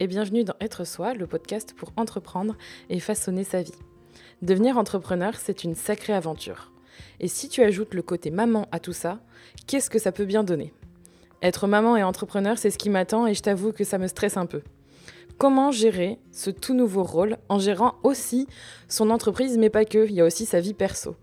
Et bienvenue dans Être Soi, le podcast pour entreprendre et façonner sa vie. Devenir entrepreneur, c'est une sacrée aventure. Et si tu ajoutes le côté maman à tout ça, qu'est-ce que ça peut bien donner? Être maman et entrepreneur, c'est ce qui m'attend et je t'avoue que ça me stresse un peu. Comment gérer ce tout nouveau rôle en gérant aussi son entreprise, mais pas que, il y a aussi sa vie perso?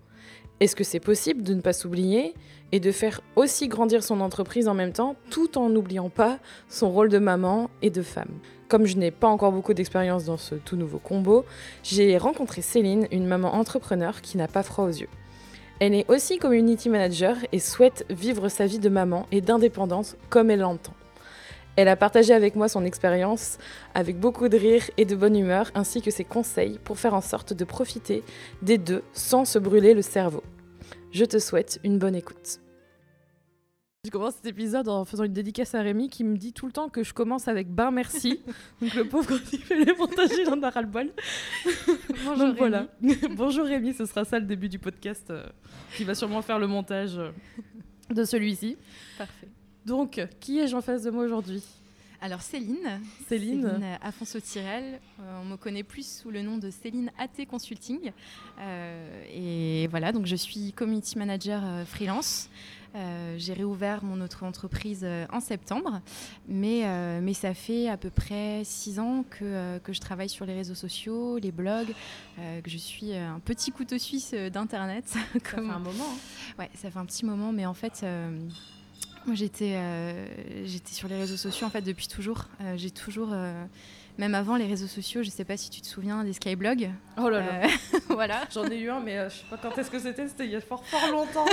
Est-ce que c'est possible de ne pas s'oublier? Et de faire aussi grandir son entreprise en même temps, tout en n'oubliant pas son rôle de maman et de femme. Comme je n'ai pas encore beaucoup d'expérience dans ce tout nouveau combo, j'ai rencontré Céline, une maman entrepreneur qui n'a pas froid aux yeux. Elle est aussi community manager et souhaite vivre sa vie de maman et d'indépendance comme elle l'entend. Elle a partagé avec moi son expérience avec beaucoup de rire et de bonne humeur ainsi que ses conseils pour faire en sorte de profiter des deux sans se brûler le cerveau. Je te souhaite une bonne écoute. Je commence cet épisode en faisant une dédicace à Rémi qui me dit tout le temps que je commence avec ben merci. Donc le pauvre quand il fait les montages, il en a ras le bol. Bonjour Donc voilà. Rémi. Bonjour Rémi, ce sera ça le début du podcast euh, qui va sûrement faire le montage euh, de celui-ci. Parfait. Donc, qui ai-je en face de moi aujourd'hui? Alors Céline. Céline. euh, Afonso-Tirel. Euh, on me connaît plus sous le nom de Céline AT Consulting. Euh, et voilà, donc je suis community manager euh, freelance. J'ai réouvert mon autre entreprise en septembre, mais, mais ça fait à peu près six ans que, que je travaille sur les réseaux sociaux, les blogs, que je suis un petit couteau suisse d'Internet. Ça fait un moment. hein. Ouais, ça fait un petit moment, mais en fait, moi j'étais euh, j'étais sur les réseaux sociaux en fait depuis toujours. Euh, j'ai toujours, euh, même avant les réseaux sociaux, je sais pas si tu te souviens des Skyblogs. Oh là là. Voilà. J'en ai eu un, mais je sais pas quand est-ce que c'était. C'était il y a fort fort longtemps.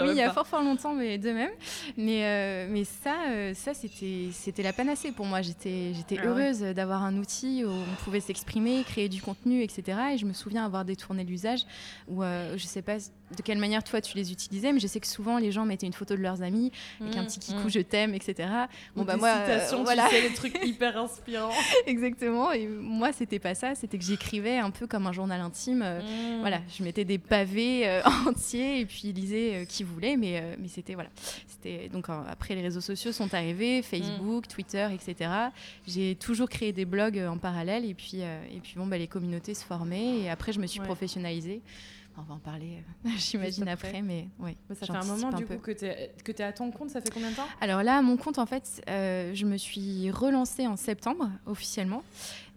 Oui, il y a fort fort longtemps, mais de même. Mais, mais ça, ça c'était c'était la panacée pour moi. J'étais j'étais Ah ouais. heureuse d'avoir un outil où on pouvait s'exprimer, créer du contenu, etc. Et je me souviens avoir détourné l'usage où je sais pas de quelle manière toi tu les utilisais, mais je sais que souvent les gens mettaient une photo de leurs amis avec un Mmh, petit kikou mmh. je t'aime, etc. Ou Bon bah des moi, euh, citations, voilà. tu sais, les trucs hyper inspirants. Exactement. Et moi, c'était pas ça. C'était que j'écrivais un peu comme un journal intime. Euh, Mmh. Voilà, je mettais des pavés euh, entiers et puis lisais euh, qui voulait. Mais, mais c'était voilà. C'était donc après les réseaux sociaux sont arrivés, Facebook, Twitter, etc. J'ai toujours créé des blogs en parallèle et puis et puis bon bah les communautés se formaient et après je me suis Ouais. professionnalisée. On va en parler, euh, j'imagine après. après. mais ouais. Mais ça fait un moment du peu. coup que tu es, que à ton compte, ça fait combien de temps? Alors là, à mon compte, en fait, euh, je me suis relancée en septembre officiellement.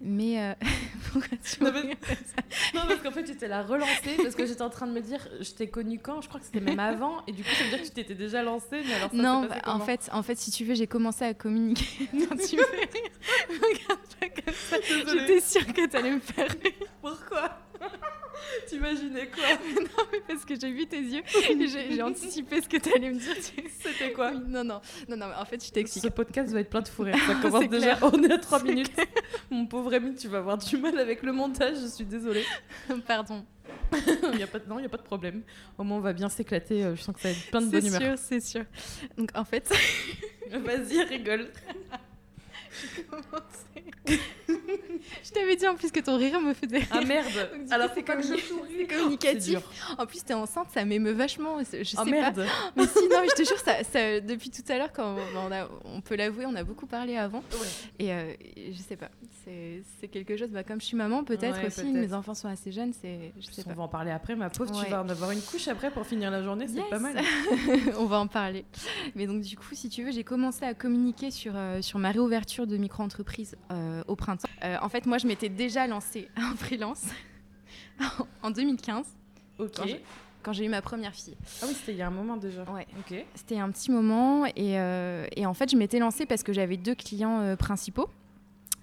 Mais euh, pourquoi tu Non, ça? Non, parce qu'en fait, tu t'es la relancée parce que j'étais en train de me dire, je t'ai connue quand? Je crois que c'était même avant. Et du coup, ça veut dire que tu t'étais déjà lancée. Mais alors, ça Non, bah, en fait, en fait, si tu veux, j'ai commencé à communiquer. non, tu me fais rire? Regarde pas comme ça. J'étais sûre que t'allais me faire rire Pourquoi? T'imaginais quoi non, mais parce que j'ai vu tes yeux et j'ai anticipé ce que t'allais me dire. tu- C'était quoi Oui, non, non, non, non, mais en fait, je t'explique. Ce podcast va être plein de fou rire. Ça commence C'est déjà. clair. On est à 3 C'est minutes. Mon pauvre ami, tu vas avoir du mal avec le montage. Je suis désolée. Pardon. Il y a pas de... Non, il n'y a pas de problème. Au moins, on va bien s'éclater. euh, Je sens que ça va être plein de C'est bonne humeur. sûr, c'est sûr. Donc, en fait, Vas-y, rigole. Je t'avais dit en plus que ton rire me faisait rire. Ah merde Donc, Alors, pas que je souris. c'est C'est communicatif. En plus, t'es enceinte, ça m'émeut vachement. Je sais Ah pas. merde Mais si, non, mais je te jure, ça, ça- depuis tout à l'heure, quand on, a- on peut l'avouer, on a beaucoup parlé avant. Et, euh, je sais pas, c'est c'est quelque chose, bah, comme je suis maman, peut-être Ouais, aussi, mes enfants sont assez jeunes, c'est. Je sais On pas. va en parler après, ma pauvre. Tu Ouais. vas en avoir une couche après pour finir la journée. C'est Yes. pas mal. on va en parler. Mais donc, du coup, si tu veux, j'ai commencé à communiquer sur, euh, sur ma réouverture de micro-entreprise euh, au printemps. Euh, en fait, moi, je m'étais déjà lancée en freelance en 2015, Ok. Quand j'ai- eu ma première fille. Ah oui, c'était il y a un moment déjà. Ouais. Ok. C'était un petit moment et, euh, et en fait je m'étais lancée parce que j'avais deux clients principaux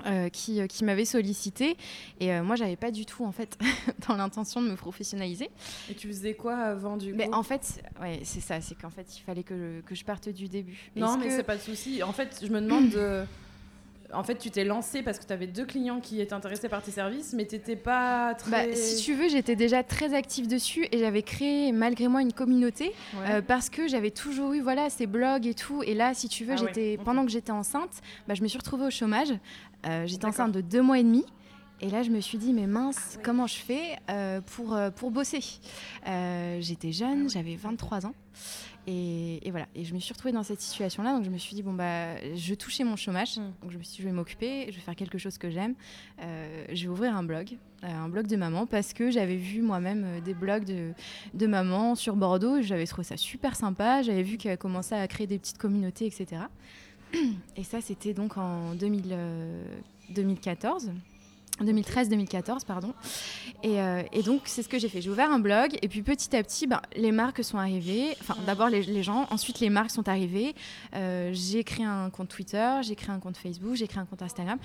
euh, qui, qui m'avaient sollicité et euh, moi j'avais pas du tout en fait dans l'intention de me professionnaliser. Et tu faisais quoi avant du coup Mais en fait, ouais, c'est ça, c'est qu'en fait il fallait que je, que je parte du début. Non, mais que- c'est pas de souci. En fait, je me demande de. En fait, tu t'es lancé parce que tu avais deux clients qui étaient intéressés par tes services, mais t'étais pas très. Bah, si tu veux, j'étais déjà très active dessus et j'avais créé malgré moi une communauté Ouais. euh, parce que j'avais toujours eu voilà ces blogs et tout. Et là, si tu veux, Ah j'étais pendant que j'étais enceinte, bah, je me suis retrouvée au chômage. Euh, j'étais enceinte de deux mois et demi. Et là, je me suis dit, mais mince, comment je fais euh, pour, euh, pour bosser euh, J'étais jeune, j'avais 23 ans. Et, et, voilà, et je me suis retrouvée dans cette situation-là, donc je me suis dit, bon, bah, je touchais mon chômage, mm. donc je me suis dit, je vais m'occuper, je vais faire quelque chose que j'aime, euh, je vais ouvrir un blog, un blog de maman, parce que j'avais vu moi-même des blogs de, de maman sur Bordeaux, j'avais trouvé ça super sympa, j'avais vu qu'elle commençait à créer des petites communautés, etc. Et ça, c'était donc en 2000, 2014. 2013-2014, pardon. Et, euh, et donc, c'est ce que j'ai fait. J'ai ouvert un blog et puis petit à petit, ben, les marques sont arrivées. Enfin, d'abord les, les, gens, ensuite les marques sont arrivées. Euh, j'ai créé un compte Twitter, j'ai créé un compte Facebook, j'ai créé un compte Instagram.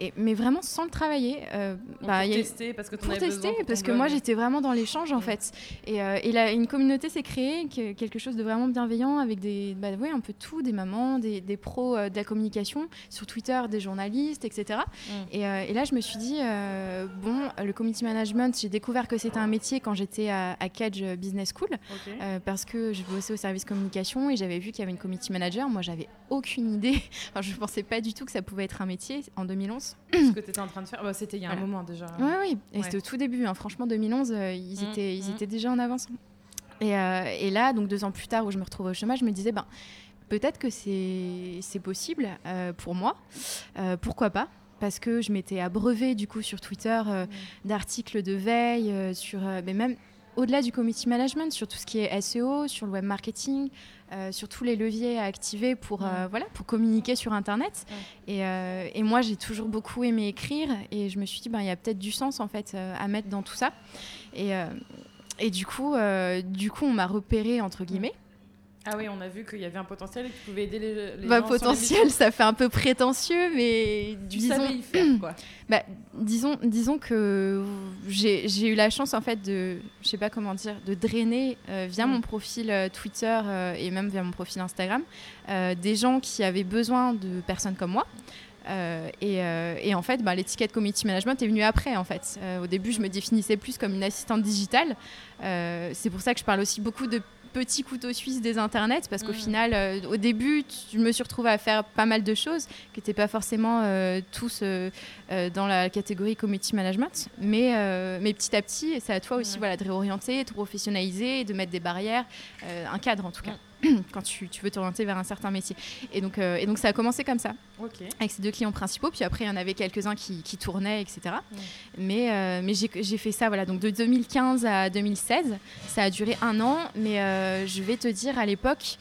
Et, mais vraiment sans le travailler. Euh, bah, pour tester, parce que pour tester, pour parce que moi j'étais vraiment dans l'échange en fait. Et, et là, une communauté s'est créée, que, quelque chose de vraiment bienveillant avec des, bah, ouais, un peu tout, des mamans, des, des pros de la communication, sur Twitter, des journalistes, etc. Mm. Et, et là, je me suis dit, euh, bon, le community management, j'ai découvert que c'était un métier quand j'étais à, à Cage Business School, okay. euh, parce que je bossais au service communication et j'avais vu qu'il y avait une community manager. Moi, j'avais aucune idée. Enfin, je ne pensais pas du tout que ça pouvait être un métier en 2011. Ce que tu étais en train de faire, bah, c'était il y a voilà. un moment déjà. Oui, oui. Et ouais. c'était au tout début. Hein. Franchement, 2011, euh, ils, mmh, étaient, ils mmh. étaient déjà en avance. Et, et, là, donc deux ans plus tard, où je me retrouvais au chômage, je me disais, ben, peut-être que c'est possible pour moi. pourquoi pas? Parce que je m'étais abreuvée du coup sur Twitter euh, mmh. d'articles de veille, euh, sur, euh, mais même au-delà du community management, sur tout ce qui est SEO, sur le web marketing, sur tous les leviers à activer pour, mmh. voilà, pour communiquer sur Internet. Mmh. Et, et, moi, j'ai toujours beaucoup aimé écrire et je me suis dit, ben, il y a peut-être du sens en fait à mettre dans tout ça. Et, et du, coup, du coup, on m'a repéré entre guillemets. Ah oui, on a vu qu'il y avait un potentiel et que tu pouvais aider les, les bah, gens. Potentiel, ça fait un peu prétentieux, mais tu disons, savais y faire quoi. Bah, disons, disons que j'ai eu la chance en fait de, je sais pas comment dire, de drainer euh, via mmh. mon profil euh, Twitter euh, et même via mon profil Instagram des gens qui avaient besoin de personnes comme moi. Euh, et, euh, et, en fait, bah, l'étiquette community management est venue après. En fait, euh, au début, je me définissais plus comme une assistante digitale. c'est pour ça que je parle aussi beaucoup de petit couteau suisse des internets parce qu'au mmh. final, euh, au début, je me suis retrouvée à faire pas mal de choses qui n'étaient pas forcément euh, tous euh, dans la catégorie community management, mais, mais petit à petit, c'est à toi aussi mmh. voilà, de réorienter, de professionnaliser, de mettre des barrières, un cadre en tout cas. Mmh. quand tu, tu veux t'orienter vers un certain métier. Et donc, euh, et donc ça a commencé comme ça, okay. avec ces deux clients principaux. Puis après, il y en avait quelques-uns qui, qui, tournaient, etc. Mmh. Mais, euh, mais j'ai fait ça, voilà, donc de 2015 à 2016. Ça a duré un an, mais euh, je vais te dire, à l'époque,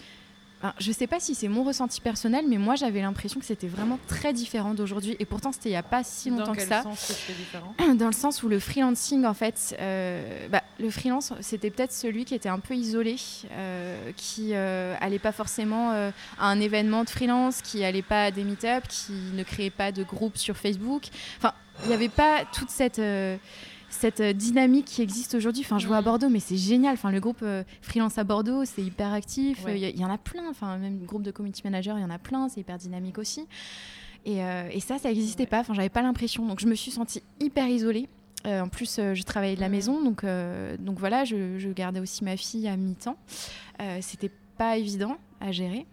Je sais pas si c'est mon ressenti personnel, mais moi j'avais l'impression que c'était vraiment très différent d'aujourd'hui. Et pourtant, c'était il n'y a pas si longtemps Dans que ça. Sens différent? Dans le sens où le freelancing, en fait, euh, bah, le freelance, c'était peut-être celui qui était un peu isolé, euh, qui euh, allait pas forcément euh, à un événement de freelance, qui allait pas à des meet-up, qui ne créait pas de groupe sur Facebook. Enfin, il n'y avait pas toute cette euh, cette dynamique qui existe aujourd'hui. Enfin, je vois à Bordeaux, mais c'est génial. Enfin, le groupe euh, freelance à Bordeaux, c'est hyper actif. Il ouais. y, y, en a plein. Enfin, même le groupe de community manager, il y en a plein. C'est hyper dynamique aussi. Et, euh, et ça, ça n'existait ouais. pas. Enfin, j'avais pas l'impression. Donc, je me suis sentie hyper isolée. Euh, en plus, je travaillais de la maison, donc, euh, donc voilà, je, je, gardais aussi ma fille à mi-temps. Euh, C'était pas évident à gérer.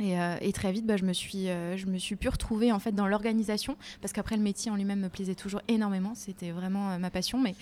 Et, euh, et, très vite, bah, je, me suis, euh, je me suis pu retrouver en fait dans l'organisation parce qu'après le métier en lui-même me plaisait toujours énormément. C'était vraiment euh, ma passion, mais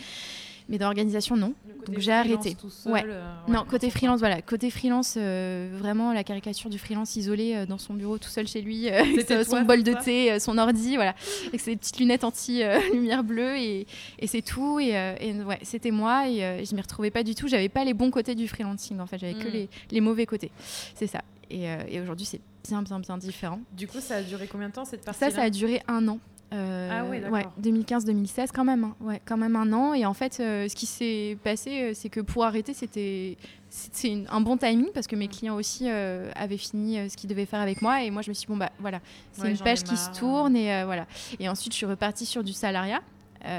mais dans l'organisation non. Donc j'ai arrêté. Seul, ouais. ouais. Non, côté freelance, voilà, côté freelance, vraiment la caricature du freelance isolé dans son bureau tout seul chez lui, avec son bol de thé, son ordi, voilà, avec ses petites lunettes anti lumière bleue et, et c'est tout. Et, et ouais, c'était moi et je m'y retrouvais pas du tout. J'avais pas les bons côtés du freelancing en fait, j'avais mmh. que les, les mauvais côtés. C'est ça. Et, euh, et aujourd'hui, c'est bien, bien, bien différent. Du coup, ça a duré combien de temps cette partie Ça, ça a duré un an. Euh, ah oui, ouais, 2015-2016 quand même, hein. ouais, quand même un an. Et en fait, euh, ce qui s'est passé, c'est que pour arrêter, c'était c'est un bon timing parce que mes clients aussi euh, avaient fini ce qu'ils devaient faire avec moi et moi je me suis dit, bon bah voilà, c'est ouais, une page qui se tourne et voilà. Et ensuite, je suis repartie sur du salariat. Okay.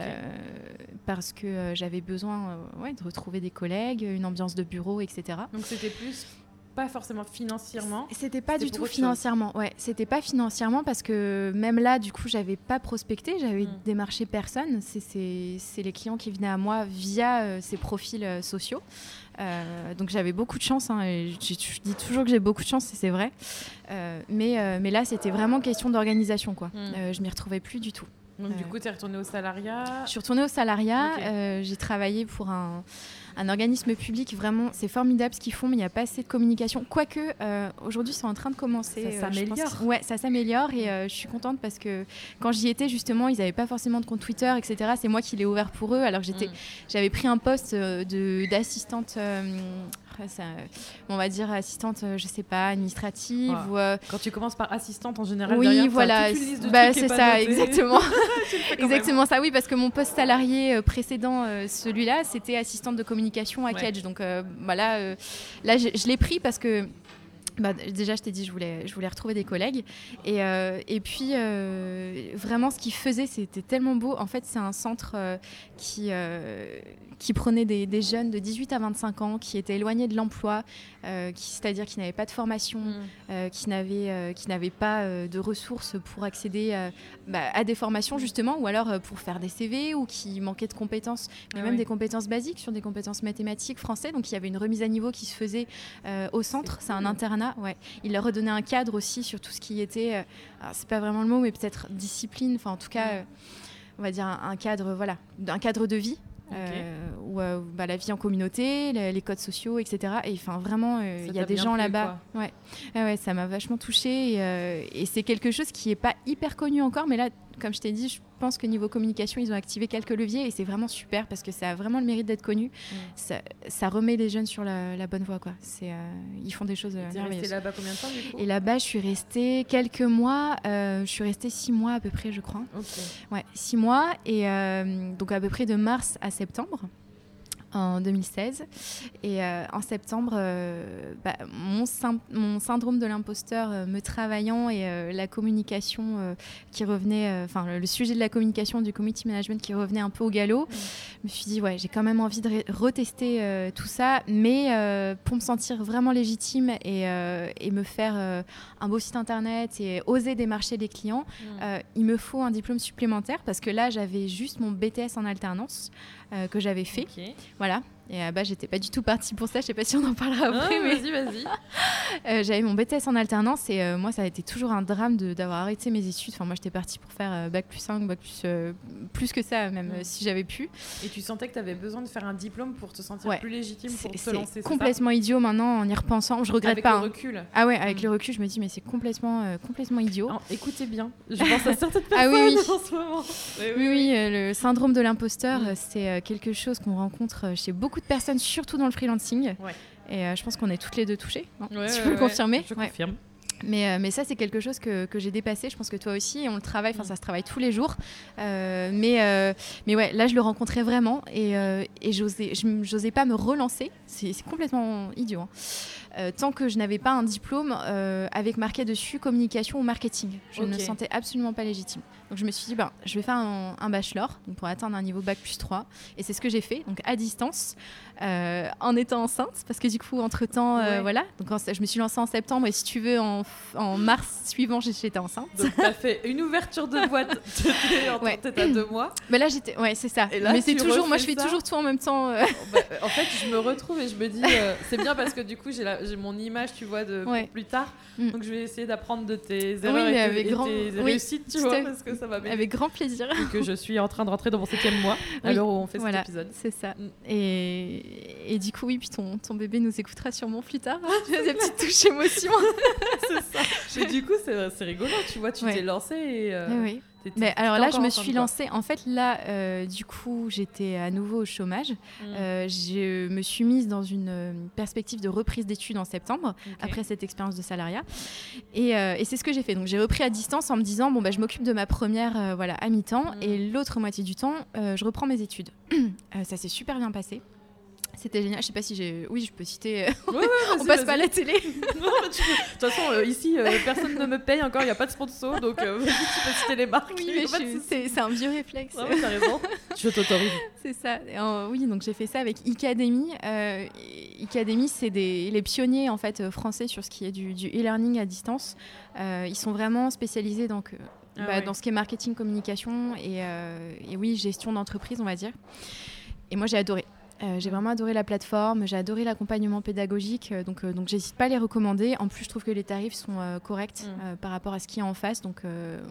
parce que j'avais besoin ouais, de retrouver des collègues, une ambiance de bureau, etc. Donc c'était plus pas forcément financièrement. C'était pas du tout financièrement. Ouais, c'était pas financièrement parce que même là, du coup, j'avais pas prospecté, j'avais mmh. démarché personne. C'est les clients qui venaient à moi via euh, ces profils euh, sociaux. Euh, donc j'avais beaucoup de chance. Hein, et je, je, dis toujours que j'ai beaucoup de chance, et c'est vrai. Mais, mais là, c'était vraiment question d'organisation, quoi. Mmh. je m'y retrouvais plus du tout. Donc, du coup, tu es retournée au salariat Je suis retournée au salariat. j'ai travaillé pour un, un organisme public, vraiment, c'est formidable ce qu'ils font, mais il n'y a pas assez de communication. Quoique, euh, aujourd'hui, c'est en train de commencer. Ça euh, s'améliore. ouais, ça s'améliore et euh, je suis contente parce que quand j'y étais, justement, ils n'avaient pas forcément de compte Twitter, etc. C'est moi qui l'ai ouvert pour eux. Alors j'étais, mm. j'avais pris un poste d'assistante on va dire assistante, euh, je sais pas, administrative. Ou, euh, Quand tu commences par assistante en général, oui, voilà, bah, c'est ça, exactement, exactement ça. Oui, parce que mon poste salarié euh, précédent, celui-là, c'était assistante de communication à Kedge. Donc voilà, là, je l'ai pris parce que bah, déjà, je t'ai dit, je voulais, je voulais retrouver des collègues. Et, euh, et puis, euh, vraiment, ce qu'ils faisaient, c'était tellement beau. En fait, c'est un centre euh, qui, qui prenait des, des, jeunes de 18 à 25 ans qui étaient éloignés de l'emploi, c'est-à-dire qui n'avaient pas de formation, mm. qui n'avaient qui n'avaient pas de ressources pour accéder bah, à des formations, justement, ou alors pour faire des CV, ou qui manquaient de compétences, mais ah même des compétences basiques sur des compétences mathématiques, français. Donc, il y avait une remise à niveau qui se faisait au centre. C'est un internat ouais. Il leur redonnait un cadre aussi sur tout ce qui était, euh, c'est pas vraiment le mot, mais peut-être discipline, enfin en tout cas, euh, on va dire un, cadre, voilà, un cadre de vie. Euh, ou bah, la vie en communauté, les, codes sociaux, etc. Et enfin vraiment, il y a des gens là-bas. Ouais. ouais, ça m'a vachement touchée et, et c'est quelque chose qui est pas hyper connu encore, mais là, comme je t'ai dit, je pense que niveau communication, ils ont activé quelques leviers et c'est vraiment super parce que ça a vraiment le mérite d'être connu. Mm. Ça, remet les jeunes sur la, bonne voie. Quoi. Euh, ils font des choses. Tu es restée là-bas combien de temps du coup? Et là-bas, je suis restée quelques mois. Euh, je suis restée six mois à peu près, je crois. Ouais, six mois. Et euh, donc à peu près de mars à septembre en 2016. Et euh, en septembre, euh, bah, mon, mon, syndrome de l'imposteur euh, me travaillant et la communication qui revenait, enfin le, sujet de la communication du community management qui revenait un peu au galop, je me suis dit, ouais, j'ai quand même envie de retester tout ça, mais pour me sentir vraiment légitime et, et me faire un beau site internet et oser démarcher des clients, il me faut un diplôme supplémentaire parce que là, j'avais juste mon BTS en alternance. Euh, que j'avais fait. Voilà. Et à bas, j'étais pas du tout partie pour ça. Je sais pas si on en parlera ah, après. mais... Vas-y, vas-y. Euh, j'avais mon BTS en alternance et euh, moi, ça a été toujours un drame d'avoir arrêté mes études. Enfin, moi, j'étais partie pour faire bac plus 5, bac plus, plus que ça, même mm. si j'avais pu. Et tu sentais que tu avais besoin de faire un diplôme pour te sentir plus légitime pour te lancer C'est complètement idiot maintenant en y repensant. Je regrette avec pas. Avec le recul. Ah ouais, avec mm. le recul, je me dis, mais c'est complètement, complètement idiot. écoutez bien. Je pense à certaines personnes ah oui, oui. en ce moment. oui, oui, le syndrome de l'imposteur, mm. c'est quelque chose qu'on rencontre chez beaucoup de personnes, surtout dans le freelancing. Et euh, je pense qu'on est toutes les deux touchées. tu peux le confirmer Je confirme. Mais, euh, mais, ça, c'est quelque chose que, que j'ai dépassé. Je pense que toi aussi, et on le travaille, enfin, mm. ça se travaille tous les jours. Euh, mais, mais ouais, là, je le rencontrais vraiment et, et j'osais pas me relancer. C'est complètement idiot. Hein. tant que je n'avais pas un diplôme avec marqué dessus communication ou marketing. Je ne me sentais absolument pas légitime. Donc je me suis dit, ben, je vais faire un, bachelor pour atteindre un niveau bac plus 3. Et c'est ce que j'ai fait, donc à distance, euh, en étant enceinte, parce que du coup, entre-temps, euh, voilà. Donc je me suis lancée en septembre et si tu veux, en, en mars suivant, j'étais enceinte. Donc tu as fait une ouverture de boîte, peut-être à deux mois. Mais là, j'étais, ouais, c'est ça. Mais c'est toujours, moi je fais toujours tout en même temps. Euh. Bah, en fait, je me retrouve et je me dis, c'est bien parce que du coup, j'ai mon image, tu vois, de plus tard. Mm. Donc je vais essayer d'apprendre de tes erreurs et, tes réussites, tu vois, parce que avec grand plaisir. Et que je suis en train de rentrer dans mon septième mois, à l'heure où on fait cet épisode. C'est ça. Mm. Et, et, du coup, oui, puis ton, ton bébé nous écoutera sûrement plus tard. des petites touches émotions. c'est ça. Et du coup, c'est rigolo, tu vois, tu t'es lancée et. Euh, oui. Mais alors là, je me suis lancée. En fait, là, euh, du coup, j'étais à nouveau au chômage. Mm. Euh, je me suis mise dans une euh, perspective de reprise d'études en septembre, après cette expérience de salariat. Et, et c'est ce que j'ai fait. Donc, j'ai repris à distance en me disant bon, bah, je m'occupe de ma première voilà, à mi-temps. Mm. Et l'autre moitié du temps, je reprends mes études. ça s'est super bien passé. C'était génial. Je sais pas si j'ai. Oui, je peux citer. on passe pas à la télé. non, De toute façon, euh, ici, euh, personne ne me paye encore. Il n'y a pas de sponsor, donc euh, tu peux citer les marques. Oui, mais c'est un vieux réflexe. Ah, t'as raison. je t'autorise. C'est ça. oui, donc j'ai fait ça avec Icademy. Icademy, c'est les pionniers en fait français sur ce qui est du e-learning à distance. ils sont vraiment spécialisés donc, ah bah, dans ce qui est marketing, communication et, et oui, gestion d'entreprise, on va dire. Et moi, j'ai adoré Euh, j'ai vraiment adoré la plateforme, j'ai adoré l'accompagnement pédagogique, euh, donc, euh, donc j'hésite pas à les recommander. En plus, je trouve que les tarifs sont corrects mm. par rapport à ce qui est en face. Donc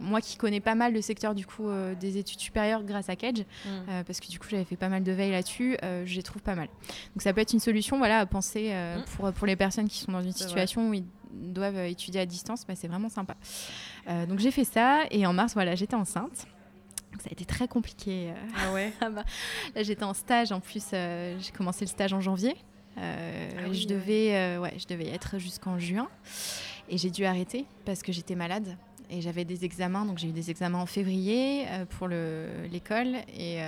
moi qui connais pas mal le secteur du coup des études supérieures grâce à Kedge, mm. parce que du coup j'avais fait pas mal de veille là-dessus, je les trouve pas mal. Donc ça peut être une solution voilà, à penser mm. pour, pour les personnes qui sont dans une situation où ils doivent étudier à distance, bah, c'est vraiment sympa. donc j'ai fait ça et en mars, voilà, j'étais enceinte ça a été très compliqué. Euh. Ah ouais Là, j'étais en stage. En plus, euh, j'ai commencé le stage en janvier. Euh, ah je, devais, ouais. je devais être jusqu'en juin. Et j'ai dû arrêter parce que j'étais malade. Et j'avais des examens. Donc, j'ai eu des examens en février pour l'école et,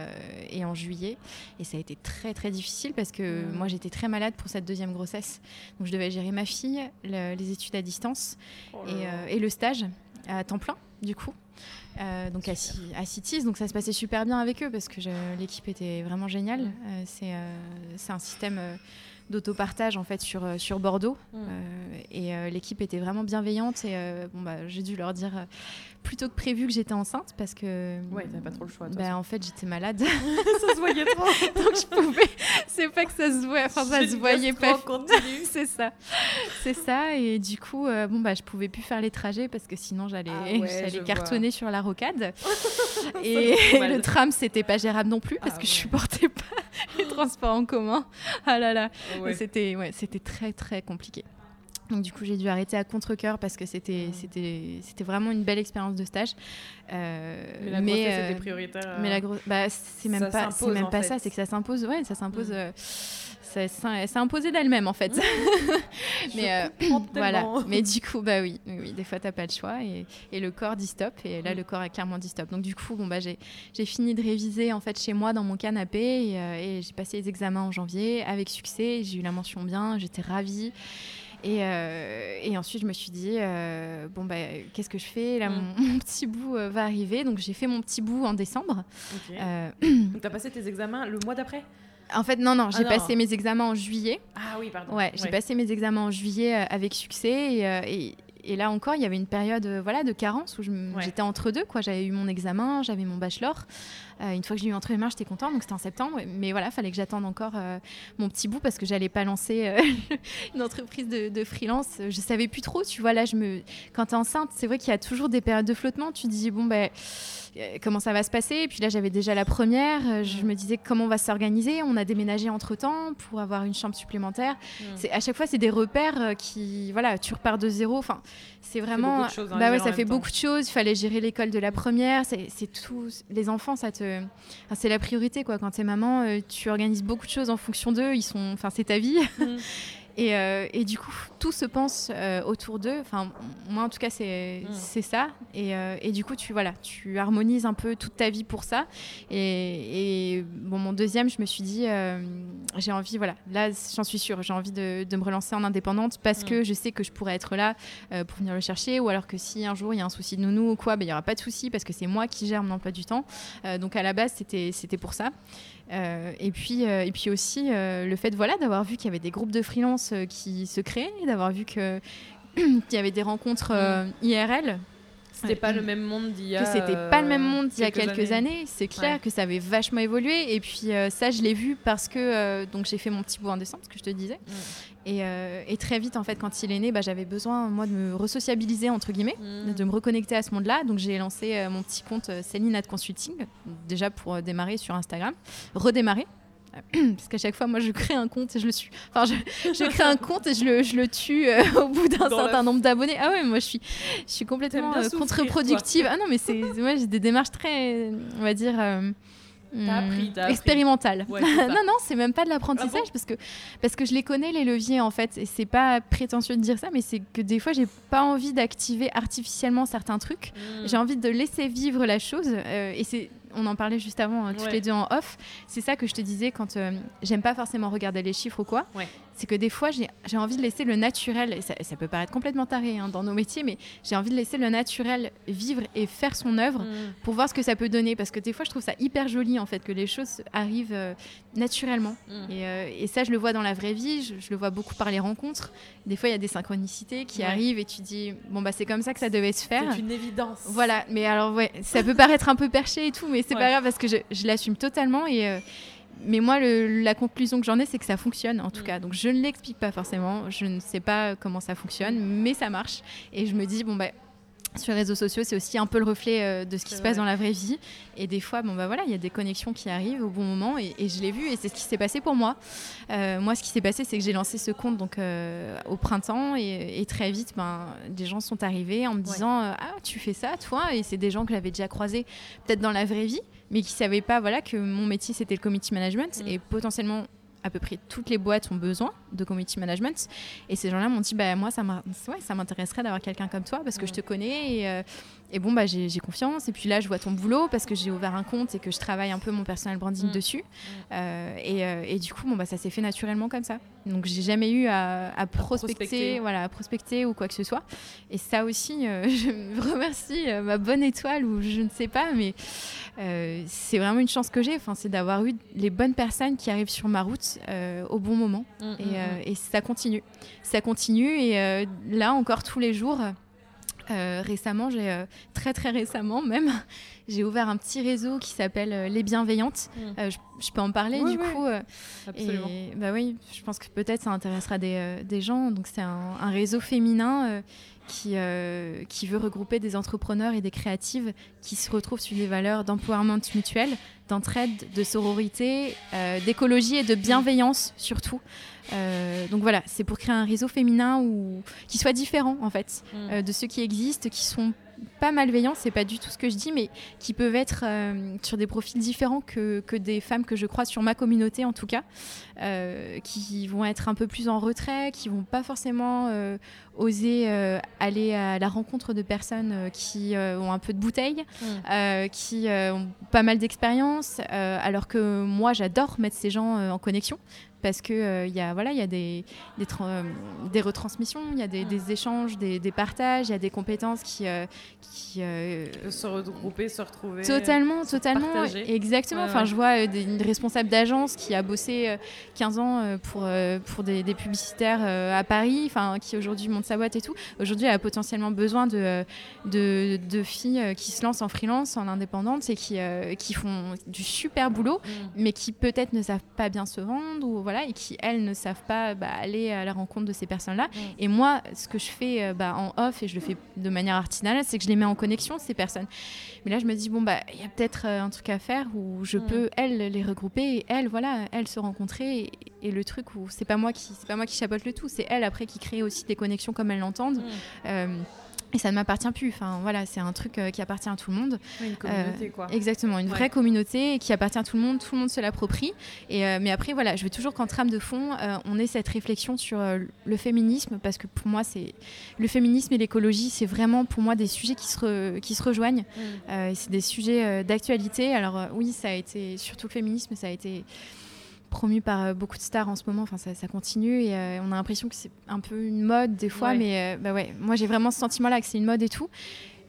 et, en juillet. Et ça a été très, très difficile parce que mmh. moi, j'étais très malade pour cette deuxième grossesse. Donc, je devais gérer ma fille, les études à distance oh et, et le stage à temps plein, du coup. Euh, donc à, Cities. Donc ça se passait super bien avec eux parce que l'équipe était vraiment géniale. Euh, euh, c'est un système d'autopartage en fait sur, sur Bordeaux et l'équipe était vraiment bienveillante et bon bah j'ai dû leur dire plutôt que prévu que j'étais enceinte parce que. Ouais, t'avais pas trop le choix. Bah, en fait, j'étais malade. ça se voyait trop. Donc je pouvais. C'est pas que ça se voyait. Enfin, ça se voyait pas. c'est ça. C'est ça. Et du coup, euh, bon, bah, je pouvais plus faire les trajets parce que sinon, j'allais ah cartonner sur la rocade. et le tram, c'était pas gérable non plus parce ah que je supportais pas les transports en commun. Ah là là. Ah c'était ouais, très, très compliqué. Donc du coup, j'ai dû arrêter à contre-coeur parce que c'était c'était c'était vraiment une belle expérience de stage. Euh, mais la mais, euh, c'était prioritaire. Mais la bah, c'est même pas c'est même pas ça, c'est que ça s'impose. Ouais, ça s'impose. Mm. Euh, ça, imposé d'elle-même en fait. mais voilà. Mais du coup, bah oui, oui, des fois t'as pas le choix et, et, le corps dit stop et là mm. le corps a clairement dit stop. Donc du coup, bon bah j'ai fini de réviser en fait chez moi dans mon canapé et, et j'ai passé les examens en janvier avec succès. J'ai eu la mention bien, j'étais ravie. Euh, et, ensuite, je me suis dit, euh, bon, bah, qu'est-ce que je fais Là, mm. mon, petit bout euh, va arriver. Donc, j'ai fait mon petit bout en décembre. donc, tu as passé tes examens le mois d'après? En fait, non, non, j'ai ah passé mes examens en juillet. Ah oui, pardon. Ouais, j'ai passé mes examens en juillet avec succès. Et, et, là encore, il y avait une période voilà, de carence où j'étais entre deux. J'avais eu mon examen, j'avais mon bachelor. Euh, une fois que je l'ai eu entre les mains, j'étais contente, donc c'était en septembre. Mais voilà, fallait que j'attende encore euh, mon petit bout parce que j'allais pas lancer euh, une entreprise de, freelance. Je savais plus trop, tu vois. Là, je me... quand tu es enceinte, c'est vrai qu'il y a toujours des périodes de flottement. Tu dis, bon, ben comment ça va se passer. Et puis là, j'avais déjà la première. Je me disais comment on va s'organiser. On a déménagé entre temps pour avoir une chambre supplémentaire. Mm. C'est à chaque fois, c'est des repères qui, voilà, tu repars de zéro. Enfin, c'est vraiment. Hein, bah ouais, ça fait beaucoup de choses. Il fallait gérer l'école de la première. C'est tout. Les enfants, ça te c'est la priorité quoi. Quand t'es maman, euh, tu organises beaucoup de choses en fonction d'eux. Ils sont, enfin, c'est ta vie. Mm. Euh, et, du coup, tout se pense euh, autour d'eux. Enfin, moi, en tout cas, c'est mm. ça. Euh, et, du coup, tu, voilà, tu harmonises un peu toute ta vie pour ça. Et, bon, mon deuxième, je me suis dit, j'ai envie, voilà, là, j'en suis sûre, j'ai envie de, me relancer en indépendante parce mm. que je sais que je pourrais être là pour venir le chercher. Ou alors que si un jour il y a un souci de nounou ou quoi, ben, il n'y aura pas de souci parce que c'est moi qui gère mon emploi du temps. donc, à la base, c'était pour ça. Euh, et, puis, euh, et puis aussi euh, le fait voilà, d'avoir vu qu'il y avait des groupes de freelance qui se créaient, d'avoir vu qu'il y avait des rencontres IRL c'était pas le même monde d'il y a. Que c'était pas le même monde d'il y a quelques années. C'est clair que ça avait vachement évolué. Et puis ça, je l'ai vu parce que donc j'ai fait mon petit bout en décembre, ce que je te disais. Euh, et, très vite, en fait, quand il est né, bah, j'avais besoin, moi, de me resociabiliser, entre guillemets, mm. de me reconnecter à ce monde-là. Donc, j'ai lancé euh, mon petit compte euh, Céline Consulting, déjà pour démarrer sur Instagram, redémarrer. Parce qu'à chaque fois, moi, je crée un compte et je le suis. Enfin, je, crée un compte et je le, je le tue au bout d'un certain nombre d'abonnés. Ah ouais, moi, je suis, je suis complètement contre-productive. Ah non, mais c'est, moi, j'ai des démarches très, on va dire Hmm. expérimental. non, non, c'est même pas de l'apprentissage ah parce, que, parce que je les connais, les leviers, en fait. Et c'est pas prétentieux de dire ça, mais c'est que des fois, j'ai pas envie d'activer artificiellement certains trucs. Hmm. J'ai envie de laisser vivre la chose. Euh, et c'est on en parlait juste avant, hein, toutes les deux en off. C'est ça que je te disais quand euh, j'aime pas forcément regarder les chiffres ou quoi. C'est que des fois, j'ai envie de laisser le naturel, et ça, peut paraître complètement taré hein, dans nos métiers, mais j'ai envie de laisser le naturel vivre et faire son œuvre mm. pour voir ce que ça peut donner. Parce que des fois, je trouve ça hyper joli, en fait, que les choses arrivent euh, naturellement. Mm. Euh, et, ça, je le vois dans la vraie vie, je, le vois beaucoup par les rencontres. Des fois, il y a des synchronicités qui arrivent et tu dis, bon, bah, c'est comme ça que ça devait se faire. C'est une évidence. Voilà, mais alors, ouais, ça peut paraître un peu perché et tout, mais c'est pas grave parce que je, je l'assume totalement et, euh, mais moi, la conclusion que j'en ai, c'est que ça fonctionne en tout mm. cas. Donc je ne l'explique pas forcément, je ne sais pas comment ça fonctionne, mais ça marche. Et je me dis, bon, bah, sur les réseaux sociaux, c'est aussi un peu le reflet euh, de ce qui se passe dans la vraie vie. Et des fois, bon bah voilà, il y a des connexions qui arrivent au bon moment et, je l'ai vu et c'est ce qui s'est passé pour moi. Euh, moi, ce qui s'est passé, c'est que j'ai lancé ce compte donc euh, au printemps et, très vite, ben des gens sont arrivés en me disant ah tu fais ça toi? Et c'est des gens que j'avais déjà croisés peut-être dans la vraie vie, mais qui savaient pas voilà que mon métier c'était le community management mm. et potentiellement à peu près toutes les boîtes ont besoin de community management. Et ces gens-là m'ont dit, bah, moi, ça m'intéresserait d'avoir quelqu'un comme toi parce que je te connais et, euh, et bon, bah, j'ai confiance. Et puis là, je vois ton boulot parce que j'ai ouvert un compte et que je travaille un peu mon personal branding mm. dessus. Mm. Euh, et, euh, et, du coup, bon, bah, ça s'est fait naturellement comme ça. Donc, j'ai jamais eu à, prospecter, voilà, à prospecter ou quoi que ce soit. Et ça aussi, euh, je remercie ma bonne étoile ou je ne sais pas, mais c'est vraiment une chance que j'ai. Enfin, c'est d'avoir eu les bonnes personnes qui arrivent sur ma route au bon moment. Mm, et, et, ça continue. Ça continue. Et là, encore tous les jours. Euh, récemment, j'ai euh, très très récemment même, j'ai ouvert un petit réseau qui s'appelle euh, Les Bienveillantes. Mm. Je, peux en parler du coup. Absolument. bah oui, je pense que peut-être ça intéressera des, des gens. Donc c'est un, un, réseau féminin qui, qui veut regrouper des entrepreneurs et des créatives qui se retrouvent sur des valeurs d'empowerment mutuel, d'entraide, de sororité, d'écologie et de bienveillance surtout. Euh, donc voilà, c'est pour créer un réseau féminin ou qui soit différent en fait mm. euh, de ceux qui existent, qui sont pas malveillants, c'est pas du tout ce que je dis, mais qui peuvent être euh, sur des profils différents que, que, des femmes que je crois sur ma communauté en tout cas, euh, qui vont être un peu plus en retrait, qui vont pas forcément euh, oser aller à la rencontre de personnes qui ont un peu de bouteille, mmh. qui ont pas mal d'expérience, alors que moi j'adore mettre ces gens en connexion parce que il y a voilà il y a des des, des retransmissions il y a des, des échanges des, des partages il y a des compétences qui qui euh, se regrouper, se retrouver. Totalement, totalement. Exactement. enfin, je vois euh, des, une responsable d'agence qui a bossé 15 euh, ans pour, pour des, publicitaires à Paris, enfin, qui aujourd'hui monte sa boîte et tout. Aujourd'hui, elle a potentiellement besoin de, de, de, filles qui se lancent en freelance, en indépendante et qui, qui font du super boulot, mm. mais qui peut-être ne savent pas bien se vendre ou voilà, et qui, elles, ne savent pas bah, aller à la rencontre de ces personnes-là. Mm. Et moi, ce que je fais bah, en off, et je le fais de manière artisanale, c'est que je les mets en connexion, ces personnes. Mais là, je me dis, bon, bah, il y a peut-être euh, un truc à faire où je mm. peux, elles, les regrouper et elles, voilà, elles se rencontrer. Et, le truc où c'est pas moi qui, c'est pas moi qui chapote le tout, c'est elles après qui créent aussi des connexions comme elles l'entendent. Mm. Euh, et ça ne m'appartient plus. Enfin, voilà, c'est un truc euh, qui appartient à tout le monde. une communauté, quoi. Exactement, une vraie communauté qui appartient à tout le monde. Tout le monde se l'approprie. Et mais après, voilà, je veux toujours qu'en trame de fond, on ait cette réflexion sur le féminisme, parce que pour moi, c'est le féminisme et l'écologie, c'est vraiment pour moi des sujets qui se, qui se rejoignent. Mm. c'est des sujets d'actualité. Alors oui, ça a été surtout le féminisme, ça a été promu par euh, beaucoup de stars en ce moment. Enfin, ça, continue et euh, on a l'impression que c'est un peu une mode des fois, mais euh, bah ouais, moi j'ai vraiment ce sentiment-là que c'est une mode et tout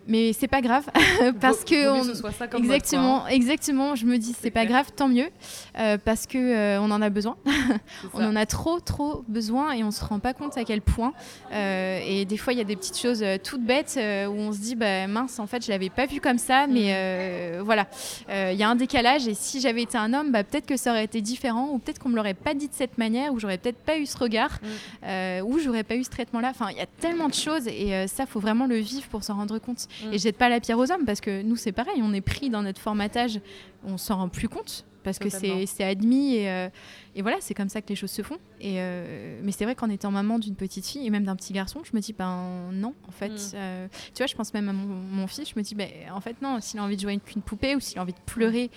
mais c'est pas grave parce que on... exactement exactement je me dis c'est pas grave tant mieux euh, parce que euh, on en a besoin. On en a trop trop besoin et on se rend pas compte à quel point euh, et des fois il y a des petites choses toutes bêtes où on se dit bah mince en fait je l'avais pas vu comme ça mais mm. voilà. Il y a un décalage et si j'avais été un homme bah, peut-être que ça aurait été différent ou peut-être qu'on me l'aurait pas dit de cette manière ou j'aurais peut-être pas eu ce regard mm. ou j'aurais pas eu ce traitement là enfin il y a tellement de choses et ça faut vraiment le vivre pour s'en rendre compte Mm. Et jette pas la pierre aux hommes parce que nous, c'est pareil, on est pris dans notre formatage, on s'en rend plus compte parce que c'est admis et, euh, et voilà, c'est comme ça que les choses se font. Et euh, mais c'est vrai qu'en étant maman d'une petite fille et même d'un petit garçon, je me dis ben non, en fait, mm. euh, tu vois, je pense même à mon, fils, je me dis ben en fait non, s'il a envie de jouer avec une poupée ou s'il a envie de pleurer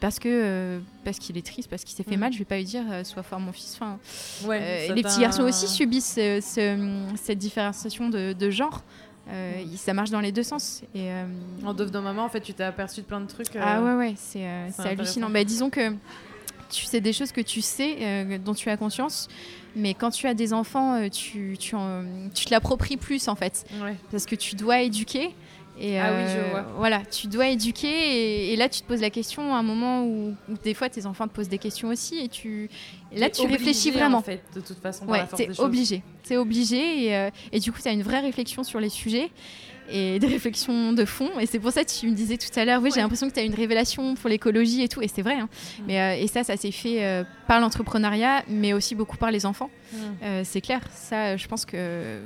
parce que parce qu'il est triste, parce qu'il s'est fait mm. mal, je vais pas lui dire sois fort mon fils. Enfin, les petits garçons aussi subissent cette différenciation de, de genre. Euh, ça marche dans les deux sens. Et, euh, en devenant maman, en fait, tu t'es aperçu de plein de trucs. Ah ouais, ouais, c'est hallucinant. Bah, disons que tu sais des choses que tu sais, dont tu as conscience, mais quand tu as des enfants, tu, tu, tu te l'appropries plus en fait. Parce que tu dois éduquer. Et ah oui, je euh, vois. Voilà, tu dois éduquer et, là tu te poses la question à un moment où, des fois tes enfants te posent des questions aussi et tu là tu réfléchis vraiment. En fait, de toute façon, ouais, c'est obligé, c'est obligé et, euh, et, du coup tu as une vraie réflexion sur les sujets et des réflexions de fond. Et c'est pour ça que tu me disais tout à l'heure, oui, j'ai l'impression que tu as une révélation pour l'écologie et tout, et c'est vrai. Hein. Mm. Mais, euh, et ça, ça s'est fait euh, par l'entrepreneuriat, mais aussi beaucoup par les enfants. Mm. Euh, c'est clair, ça, je pense que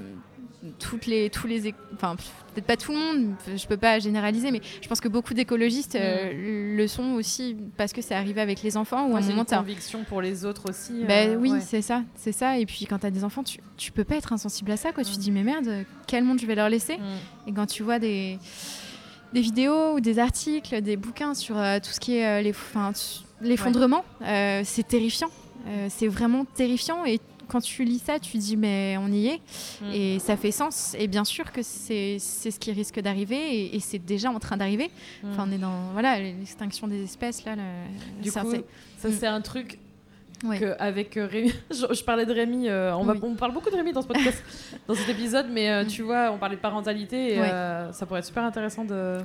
toutes les, tous les, enfin peut-être pas tout le monde, je peux pas généraliser, mais je pense que beaucoup d'écologistes mm. le sont aussi parce que c'est arrivé avec les enfants ou ouais, un moment une conviction pour les autres aussi. Ben oui, c'est ça, c'est ça. Et puis quand tu as des enfants, tu, tu peux pas être insensible à ça, quoi. Tu te dis mais merde, quel monde je vais leur laisser? Et quand tu vois des des vidéos ou des articles, des bouquins sur euh, tout ce qui est euh, l'effondrement. Euh, c'est terrifiant. c'est vraiment terrifiant. Et quand tu lis ça, tu dis mais on y est. Mm. Et ça fait sens. Et bien sûr que c'est ce qui risque d'arriver. Et, c'est déjà en train d'arriver. Mm. Enfin, on est dans voilà l'extinction des espèces. Là, du coup, ça mm. c'est un truc avec euh, Rémi, je, parlais de Rémi, euh, on, va, on, parle beaucoup de Rémi dans ce podcast, dans cet épisode, mais euh, tu vois, on parlait de parentalité et ça pourrait être super intéressant de,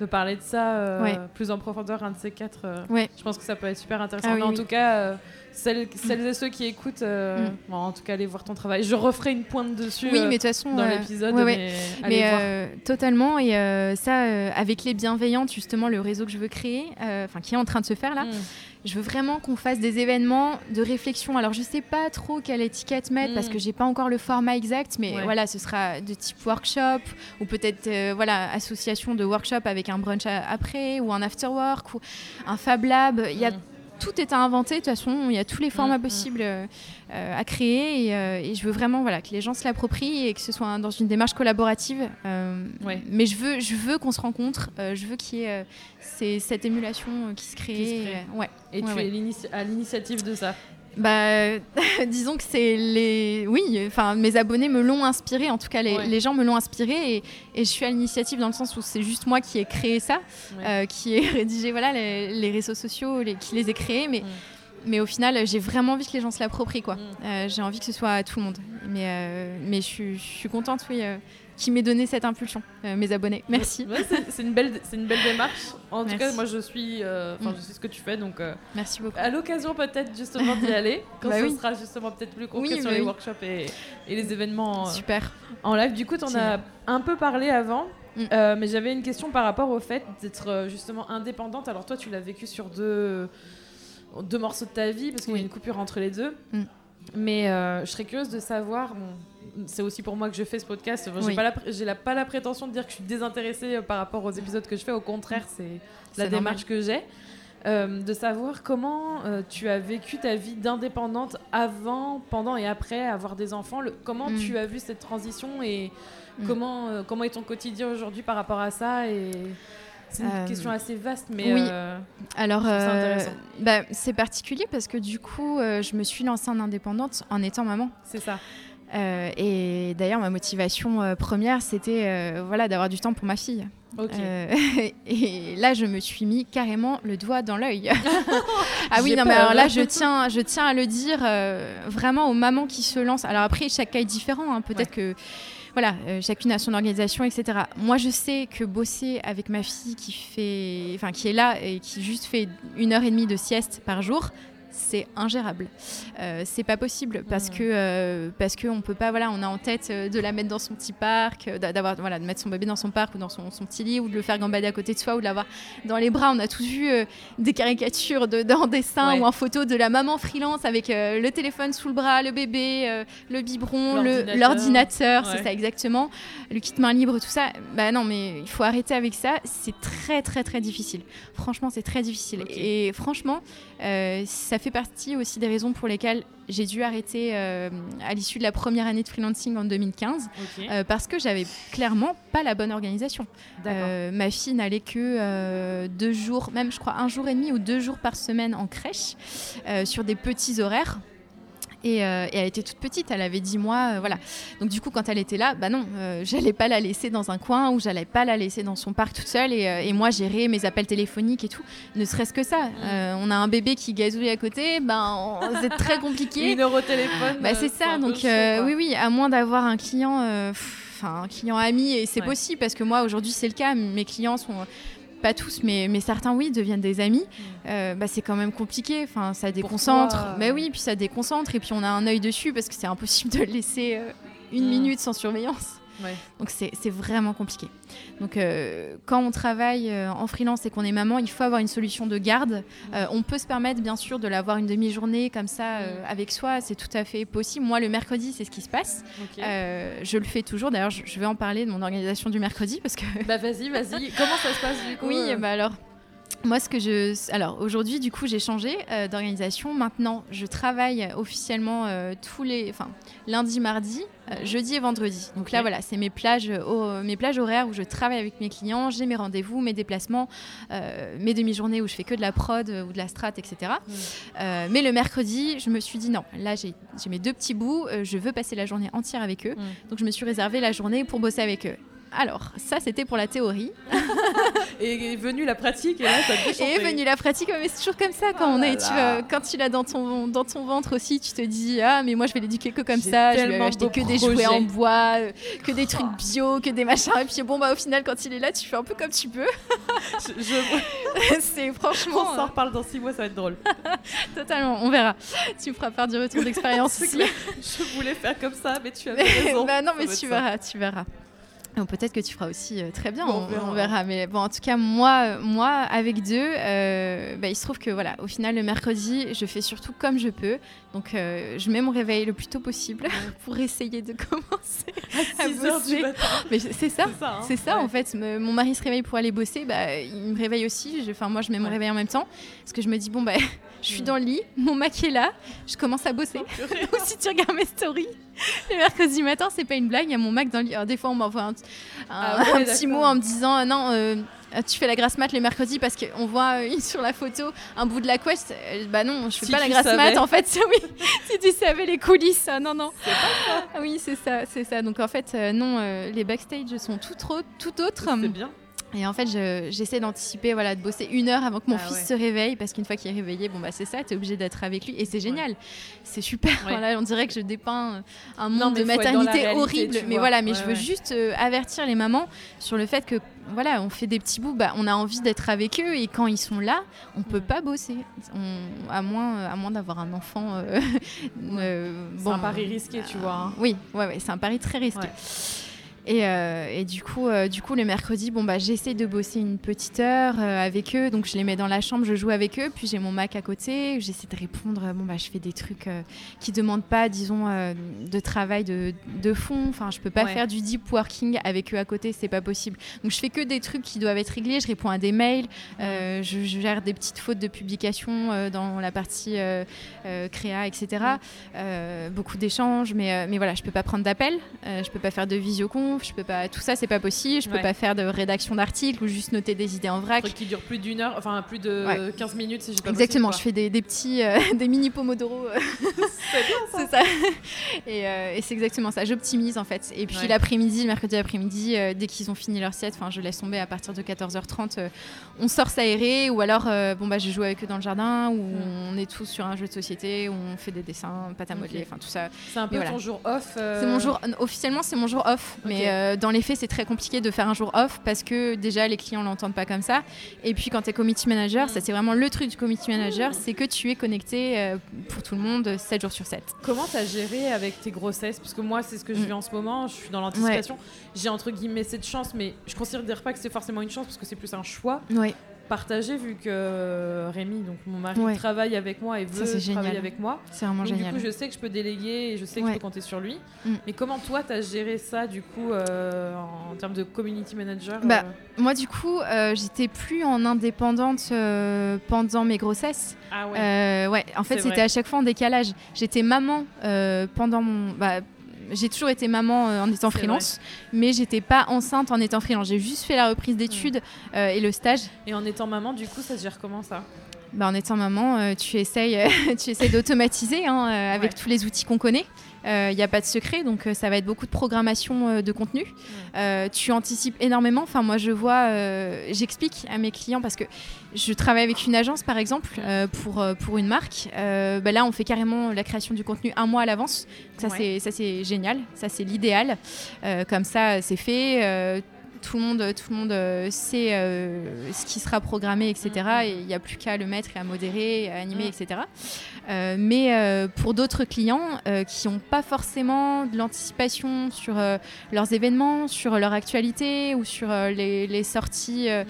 de parler de ça plus en profondeur, un de ces quatre. Je pense que ça peut être super intéressant. Ah mais en tout cas, celles, celles, et ceux qui écoutent, mm. en tout cas, allez voir ton travail. Je referai une pointe dessus oui, mais de façon, dans l'épisode. mais, mais totalement, et ça, avec les bienveillantes, justement, le réseau que je veux créer, enfin qui est en train de se faire là. Mm je veux vraiment qu'on fasse des événements de réflexion. Alors, je sais pas trop quelle étiquette mettre parce mm. que j'ai pas encore le format exact, mais voilà, ce sera de type workshop ou peut-être euh, voilà association de workshop avec un brunch après ou un after work ou un Fab Lab. Il y a mm tout est à inventer. De toute façon, il y a tous les formats mm, mm. possibles euh, à créer. Euh, et, je veux vraiment voilà, que les gens se l'approprient et que ce soit dans une démarche collaborative. Euh, mais je veux, je veux qu'on se rencontre. je veux qu'il y ait cette émulation qui se crée. ouais. Et tu es à l'initiative de ça bah, disons que c'est les. Oui, enfin, mes abonnés me l'ont inspiré. En tout cas, les, gens me l'ont inspiré. Et, je suis à l'initiative dans le sens où c'est juste moi qui ai créé ça, euh, qui ai rédigé voilà, les, réseaux sociaux, les, qui les ai créés. Mais, mais au final, j'ai vraiment envie que les gens se l'approprient. quoi. Euh, j'ai envie que ce soit à tout le monde. Mais, euh, mais je, suis contente, oui qui m'ait donné cette impulsion, euh, mes abonnés. Merci. c'est une belle, c'est une belle démarche. En tout cas, moi je suis, euh, enfin, je sais ce que tu fais, donc. Euh, Merci beaucoup. À l'occasion peut-être justement d'y aller, quand bah ce sera justement peut-être plus concret sur les workshops et, et, les événements. Super. En live, du coup, tu en as un peu parlé avant. Mm. mais j'avais une question par rapport au fait d'être justement indépendante. Alors toi, tu l'as vécu sur deux, deux morceaux de ta vie parce qu'il y a une coupure entre les deux. Mm. Mais je serais curieuse de savoir, bon, c'est aussi pour moi que je fais ce podcast. J'ai pas, la, pas la prétention de dire que je suis désintéressée euh, par rapport aux épisodes que je fais. Au contraire, c'est la démarche que j'ai. Euh, de savoir comment euh, tu as vécu ta vie d'indépendante avant, pendant et après avoir des enfants. comment mm. tu as vu cette transition et mm. comment, comment est ton quotidien aujourd'hui par rapport à ça et... C'est une question assez vaste, mais oui. alors bah, c'est particulier parce que du coup, je me suis lancée en indépendante en étant maman. C'est ça. Euh, et d'ailleurs, ma motivation euh, première, c'était euh, voilà, d'avoir du temps pour ma fille. et là, je me suis mis carrément le doigt dans l'œil. ah oui, non, mais alors là, je tiens, je tiens à le dire vraiment aux mamans qui se lancent. Alors après, chaque cas est différent. Hein. Peut-être que voilà, chacune a son organisation, etc. Moi, je sais que bosser avec ma fille qui fait, enfin, qui est là et qui juste fait une heure et demie de sieste par jour, c'est ingérable. Euh, c'est pas possible parce que euh, parce que on peut pas voilà on a en tête euh, de la mettre dans son petit parc, d'avoir voilà de mettre son bébé dans son parc ou dans son, son, petit lit ou de le faire gambader à côté de soi ou de l'avoir dans les bras. On a tous vu des caricatures de, en dessin ou en photo de la maman freelance avec le téléphone sous le bras, le bébé, le biberon, l'ordinateur, c'est ça exactement, le kit main libre, tout ça. Bah non mais il faut arrêter avec ça. C'est très très très difficile. Franchement c'est très difficile et franchement ça fait partie aussi des raisons pour lesquelles j'ai dû arrêter euh, à l'issue de la première année de freelancing en 2015 euh, parce que j'avais clairement pas la bonne organisation. Euh, ma fille n'allait que deux jours, même je crois un jour et demi ou deux jours par semaine en crèche sur des petits horaires. Euh, et, elle était toute petite, elle avait 10 mois, euh, voilà. Donc du coup, quand elle était là, bah non, euh, j'allais pas la laisser dans un coin ou j'allais pas la laisser dans son parc toute seule et, moi gérer mes appels téléphoniques et tout. Ne serait-ce que ça. Mm. on a un bébé qui gazouille à côté, ben c'est très compliqué. Une euro téléphone. Bah c'est ça. Donc oui, oui, à moins d'avoir un client. Enfin, un client ami, et c'est possible parce que moi aujourd'hui c'est le cas, mes clients sont pas tous, mais, mais certains, oui, deviennent des amis, mm. euh, bah, c'est quand même compliqué. Enfin, ça déconcentre. Mais oui, puis ça déconcentre. Et puis on a un œil dessus parce que c'est impossible de le laisser euh, une mm. minute sans surveillance. Donc c'est vraiment compliqué. Donc quand on travaille en freelance et qu'on est maman, il faut avoir une solution de garde. on peut se permettre bien sûr de l'avoir une demi-journée comme ça avec soi, c'est tout à fait possible. Moi le mercredi c'est ce qui se passe. je le fais toujours. D'ailleurs je vais en parler de mon organisation du mercredi parce que... Bah vas-y, vas-y. Comment ça se passe du coup Oui, bah alors moi, ce que je. Alors, aujourd'hui, du coup, j'ai changé euh, d'organisation. Maintenant, je travaille officiellement euh, tous les. Enfin, lundi, mardi, euh, jeudi et vendredi. Donc là, voilà, c'est mes plages, mes plages horaires où je travaille avec mes clients, j'ai mes rendez-vous, mes déplacements, mes demi-journées où je fais que de la prod ou de la strat, etc. mais le mercredi, je me suis dit non, là, j'ai mes deux petits bouts, je veux passer la journée entière avec eux. Donc, je me suis réservé la journée pour bosser avec eux. Alors, ça, c'était pour la théorie. et est venue la pratique, et là, ça te Et est venue la pratique, mais c'est toujours comme ça quand oh on est. Tu quand tu l'as dans ton, dans ton ventre aussi, tu te dis Ah, mais moi, je vais l'éduquer que comme ça, je vais acheter que des jouets en bois, euh, que des trucs bio, que des machins. Et puis, bon, bah, au final, quand il est là, tu fais un peu comme tu peux. c'est franchement. On s'en reparle dans six mois, ça va être drôle. Totalement, on verra. Tu me feras faire du retour d'expérience aussi. je voulais faire comme ça, mais tu avais raison. bah, non, mais tu verras, tu verras. Peut-être que tu feras aussi euh, très bien, on, verra. Mais bon, en tout cas, moi, moi avec deux, euh, bah, il se trouve que voilà, au final, le mercredi, je fais surtout comme je peux. Donc, euh, je mets mon réveil le plus tôt possible pour essayer de commencer à, bosser. Mais c'est ça, c'est ça, hein. en fait. mon mari se réveille pour aller bosser, bah, il me réveille aussi. Enfin, moi, je mets mon réveil en même temps parce que je me dis bon, bah, je suis dans le lit, mon Mac est là, je commence à bosser. Ou si tu regardes mes stories, le mercredi matin, c'est pas une blague, il y a mon Mac dans le lit. Alors, des fois, on m'envoie un, ah petit mot en me disant non. Euh, tu fais la grasse mat les mercredis parce qu'on voit euh, sur la photo un bout de la quest. Euh, bah non, je fais pas la grasse mat en fait. oui, si tu savais les coulisses, non non. C'est pas ça. Oui, c'est ça, c'est ça. Donc en fait, non, les backstage sont tout, trop, tout autres. C'est bien. Et en fait, j'essaie d'anticiper, voilà, de bosser une heure avant que mon ah fils se réveille, parce qu'une fois qu'il est réveillé, bon bah c'est ça, tu es obligé d'être avec lui, et c'est génial, c'est super. Voilà, on dirait que je dépeins un monde de maternité horrible, mais voilà, mais je veux juste euh, avertir les mamans sur le fait que voilà, on fait des petits bouts, bah, on a envie d'être avec eux, et quand ils sont là, on peut pas bosser, à moins, à moins d'avoir un enfant. Euh, euh, c'est un pari risqué, tu vois. Hein. Oui, ouais, c'est un pari très risqué. Euh, et, du coup, euh, du coup, le mercredi, bon bah, j'essaie de bosser une petite heure euh, avec eux. Donc je les mets dans la chambre, je joue avec eux. Puis j'ai mon Mac à côté. J'essaie de répondre. Bon bah, je fais des trucs qui demandent pas, disons, de travail de, de, fond. Enfin, je peux pas faire du deep working avec eux à côté, c'est pas possible. Donc je fais que des trucs qui doivent être réglés. Je réponds à des mails. je, je, gère des petites fautes de publication dans la partie créa, etc. beaucoup d'échanges, mais mais voilà, je peux pas prendre d'appel. je peux pas faire de visioconf je peux pas. Tout ça, c'est pas possible. Je peux pas faire de rédaction d'articles ou juste noter des idées en vrac. Un truc qui dure plus d'une heure, enfin plus de 15 minutes si j'ai pas Exactement, je fais des, petits, euh, des mini pomodoro. c'est bien ça. Euh, et, c'est exactement ça. J'optimise en fait. Et puis l'après-midi, le mercredi après-midi, euh, dès qu'ils ont fini leur sieste, enfin je laisse tomber à partir de 14h30, on sort s'aérer ou alors bon bah je joue avec eux dans le jardin ou mm. on est tous sur un jeu de société où on fait des dessins, pâte à modeler, enfin tout ça. C'est un peu ton jour off. C'est mon jour officiellement c'est mon jour off, mais euh, dans les faits, c'est très compliqué de faire un jour off parce que déjà, les clients l'entendent pas comme ça. Et puis, quand tu es committee manager, ça, c'est vraiment le truc du committee manager, c'est que tu es connecté euh, pour tout le monde 7 jours sur 7. Comment tu as géré avec tes grossesses? Parce que moi, c'est ce que je vis mm. en ce moment. Je suis dans l'anticipation. J'ai entre guillemets cette chance, mais je considère pas que c'est forcément une chance parce que c'est plus un choix. Ouais partagé vu que Rémi, donc mon mari, travaille avec moi et veut travailler avec moi. C'est vraiment génial. Du coup, je sais que je peux déléguer et je sais que je peux compter sur lui. Mm. Mais comment toi, tu as géré ça du coup euh, en termes de community manager bah, euh Moi, du coup, euh, j'étais plus en indépendante pendant mes grossesses. Ah ouais. ouais. En fait, c'était à chaque fois en décalage. J'étais maman pendant mon. Bah, j'ai toujours été maman euh, en étant freelance, mais j'étais pas enceinte en étant freelance. J'ai juste fait la reprise d'études euh, et le stage. Et en étant maman, du coup, ça se gère comment ça? Bah, en étant maman, euh, tu essayes, tu essayes d'automatiser hein, avec tous les outils qu'on connaît. Il euh, n'y a pas de secret, donc euh, ça va être beaucoup de programmation euh, de contenu. tu anticipes énormément. Enfin, moi, je vois, j'explique à mes clients parce que je travaille avec une agence, par exemple, pour, pour une marque. Bah là, on fait carrément la création du contenu un mois à l'avance. Ça, c'est génial. Ça, c'est l'idéal. comme ça, c'est fait tout le monde, tout le monde sait ce qui sera programmé, etc. Mm. Et il n'y a plus qu'à le mettre et à modérer, à animer, mm. etc. mais pour d'autres clients qui n'ont pas forcément de l'anticipation sur leurs événements, sur leur actualité ou sur les, sorties mm.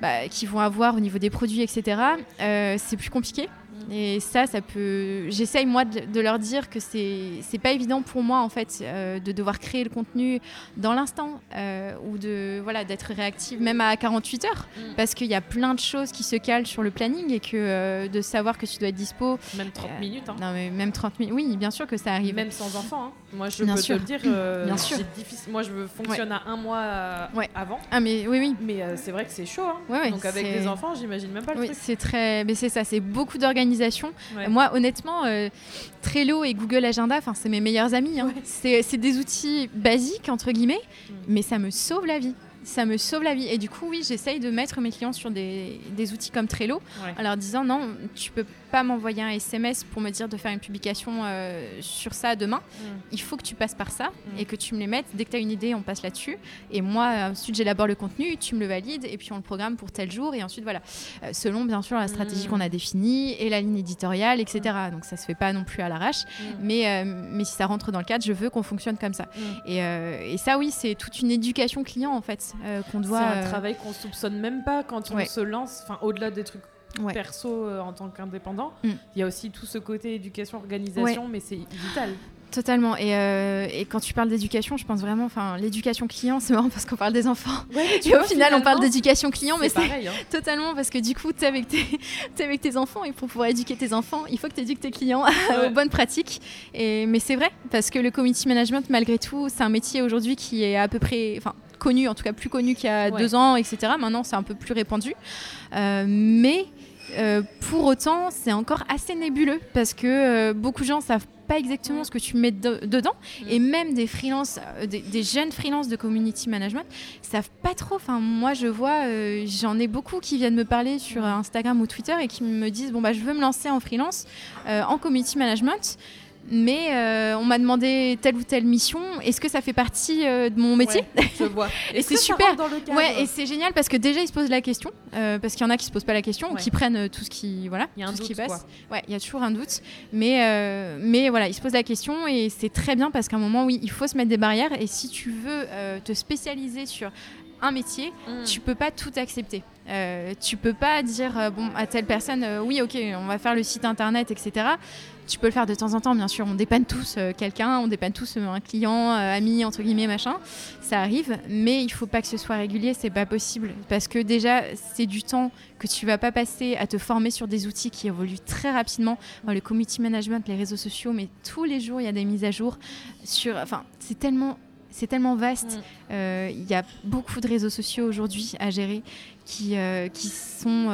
bah, qu'ils vont avoir au niveau des produits, etc., c'est plus compliqué. Et ça, ça peut. J'essaye moi de, leur dire que c'est c'est pas évident pour moi en fait euh, de devoir créer le contenu dans l'instant euh, ou de voilà d'être réactive même à 48 heures mm. parce qu'il y a plein de choses qui se calent sur le planning et que euh, de savoir que tu dois être dispo. Même 30 minutes. Hein. Non mais même 30 minutes. Oui, bien sûr que ça arrive. Même sans enfant. Hein. Moi je peux te le dire. bien sûr. Difficile. Moi je fonctionne à un mois avant. Ah mais oui oui. Mais c'est vrai que c'est chaud. Hein. Donc avec des enfants, j'imagine même pas le oui, C'est très. Mais c'est ça. C'est beaucoup d'organisation moi, honnêtement, euh, Trello et Google Agenda, c'est mes meilleurs amis. Hein. C'est des outils basiques, entre guillemets, mm. mais ça me sauve la vie ça me sauve la vie. Et du coup, oui, j'essaye de mettre mes clients sur des, outils comme Trello en leur disant non, tu peux pas m'envoyer un SMS pour me dire de faire une publication euh, sur ça demain. Mm. Il faut que tu passes par ça mm. et que tu me les mettes. Dès que tu as une idée, on passe là-dessus. Et moi, ensuite, j'élabore le contenu, tu me le valides et puis on le programme pour tel jour. Et ensuite, voilà, euh, selon bien sûr la stratégie mm. qu'on a définie et la ligne éditoriale, etc. Donc ça se fait pas non plus à l'arrache. Mais, euh, mais si ça rentre dans le cadre, je veux qu'on fonctionne comme ça. Et, et, ça, oui, c'est toute une éducation client en fait qu'on doit. C'est un travail qu'on soupçonne même pas quand on se lance, enfin au-delà des trucs perso euh, en tant qu'indépendant. Mm. Il y a aussi tout ce côté éducation, organisation, mais c'est vital. Totalement. Et, euh, et, quand tu parles d'éducation, je pense vraiment, enfin, l'éducation client, c'est marrant parce qu'on parle des enfants. et au final, on parle d'éducation client, mais c'est hein. totalement parce que du coup, tu es, avec tes, es avec tes enfants et pour pouvoir éduquer tes enfants, il faut que tu éduques tes clients aux bonnes pratiques. Et, mais c'est vrai parce que le community management, malgré tout, c'est un métier aujourd'hui qui est à peu près, enfin, connu, en tout cas plus connu qu'il y a deux ans, etc. Maintenant, c'est un peu plus répandu. Euh, mais euh, pour autant, c'est encore assez nébuleux parce que euh, beaucoup de gens savent pas exactement ce que tu mets dedans mm. et même des freelance, des, jeunes freelances de community management savent pas trop. Enfin, moi, je vois, j'en ai beaucoup qui viennent me parler sur Instagram ou Twitter et qui me disent bon bah je veux me lancer en freelance en community management mais euh, on m'a demandé telle ou telle mission. Est-ce que ça fait partie euh, de mon métier? Je vois. et c'est super. Dans le ouais, et c'est génial parce que déjà ils se posent la question, euh, parce qu'il y en a qui se posent pas la question, qui prennent tout ce qui voilà, y a un tout doute, ce qui passe. Ouais, il y a toujours un doute, mais mais voilà, ils se posent la question et c'est très bien parce qu'à un moment, oui, il faut se mettre des barrières et si tu veux te spécialiser sur un métier, mm. tu peux pas tout accepter. Euh, tu peux pas dire bon à telle personne oui ok on va faire le site internet etc tu peux le faire de temps en temps, bien sûr. On dépanne tous euh, quelqu'un, on dépanne tous euh, un client, euh, ami, entre guillemets, machin. Ça arrive, mais il faut pas que ce soit régulier, c'est pas possible. Parce que déjà, c'est du temps que tu vas pas passer à te former sur des outils qui évoluent très rapidement. le community management, les réseaux sociaux, mais tous les jours, il y a des mises à jour. Sur, enfin, c'est tellement c'est tellement vaste. Mm. Il y a beaucoup de réseaux sociaux aujourd'hui à gérer qui, qui sont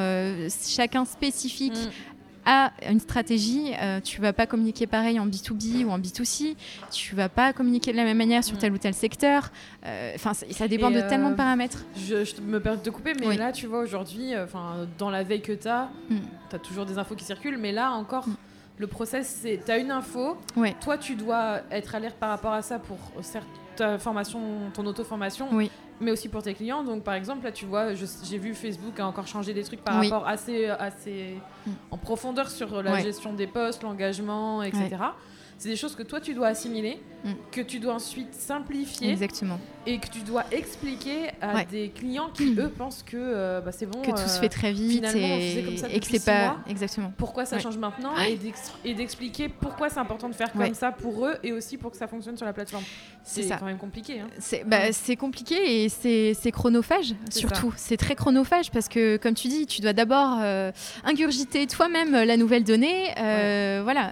chacun spécifiques mm a une stratégie. Euh, tu vas pas communiquer pareil en B2B ou en B2C. Tu vas pas communiquer de la même manière sur tel ou tel secteur. Euh, enfin, ça, dépend de tellement de euh, paramètres. Je, me permets de couper, mais là, tu vois, aujourd'hui, enfin, dans la veille que tu as, mm. tu as toujours des infos qui circulent, mais là encore. Mm. Le process, c'est tu as une info, toi tu dois être alerte par rapport à ça pour ta formation, ton auto-formation, oui mais aussi pour tes clients. Donc, par exemple, là, tu vois, j'ai vu Facebook a encore changé des trucs par rapport assez, assez mm. en profondeur sur la gestion des postes, l'engagement, etc. C'est des choses que toi, tu dois assimiler, mm. que tu dois ensuite simplifier. Exactement. Et que tu dois expliquer à des clients qui, eux, pensent que euh, bah, c'est bon. Que tout se fait très vite et, comme ça et que c'est pas. Exactement. Pourquoi ça change maintenant Et d'expliquer pourquoi c'est important de faire comme ça pour eux et aussi pour que ça fonctionne sur la plateforme. C'est quand même compliqué. Hein. Bah, c'est compliqué et c'est chronophage, surtout. C'est très chronophage parce que, comme tu dis, tu dois d'abord euh, ingurgiter toi-même la nouvelle donnée. Euh, voilà,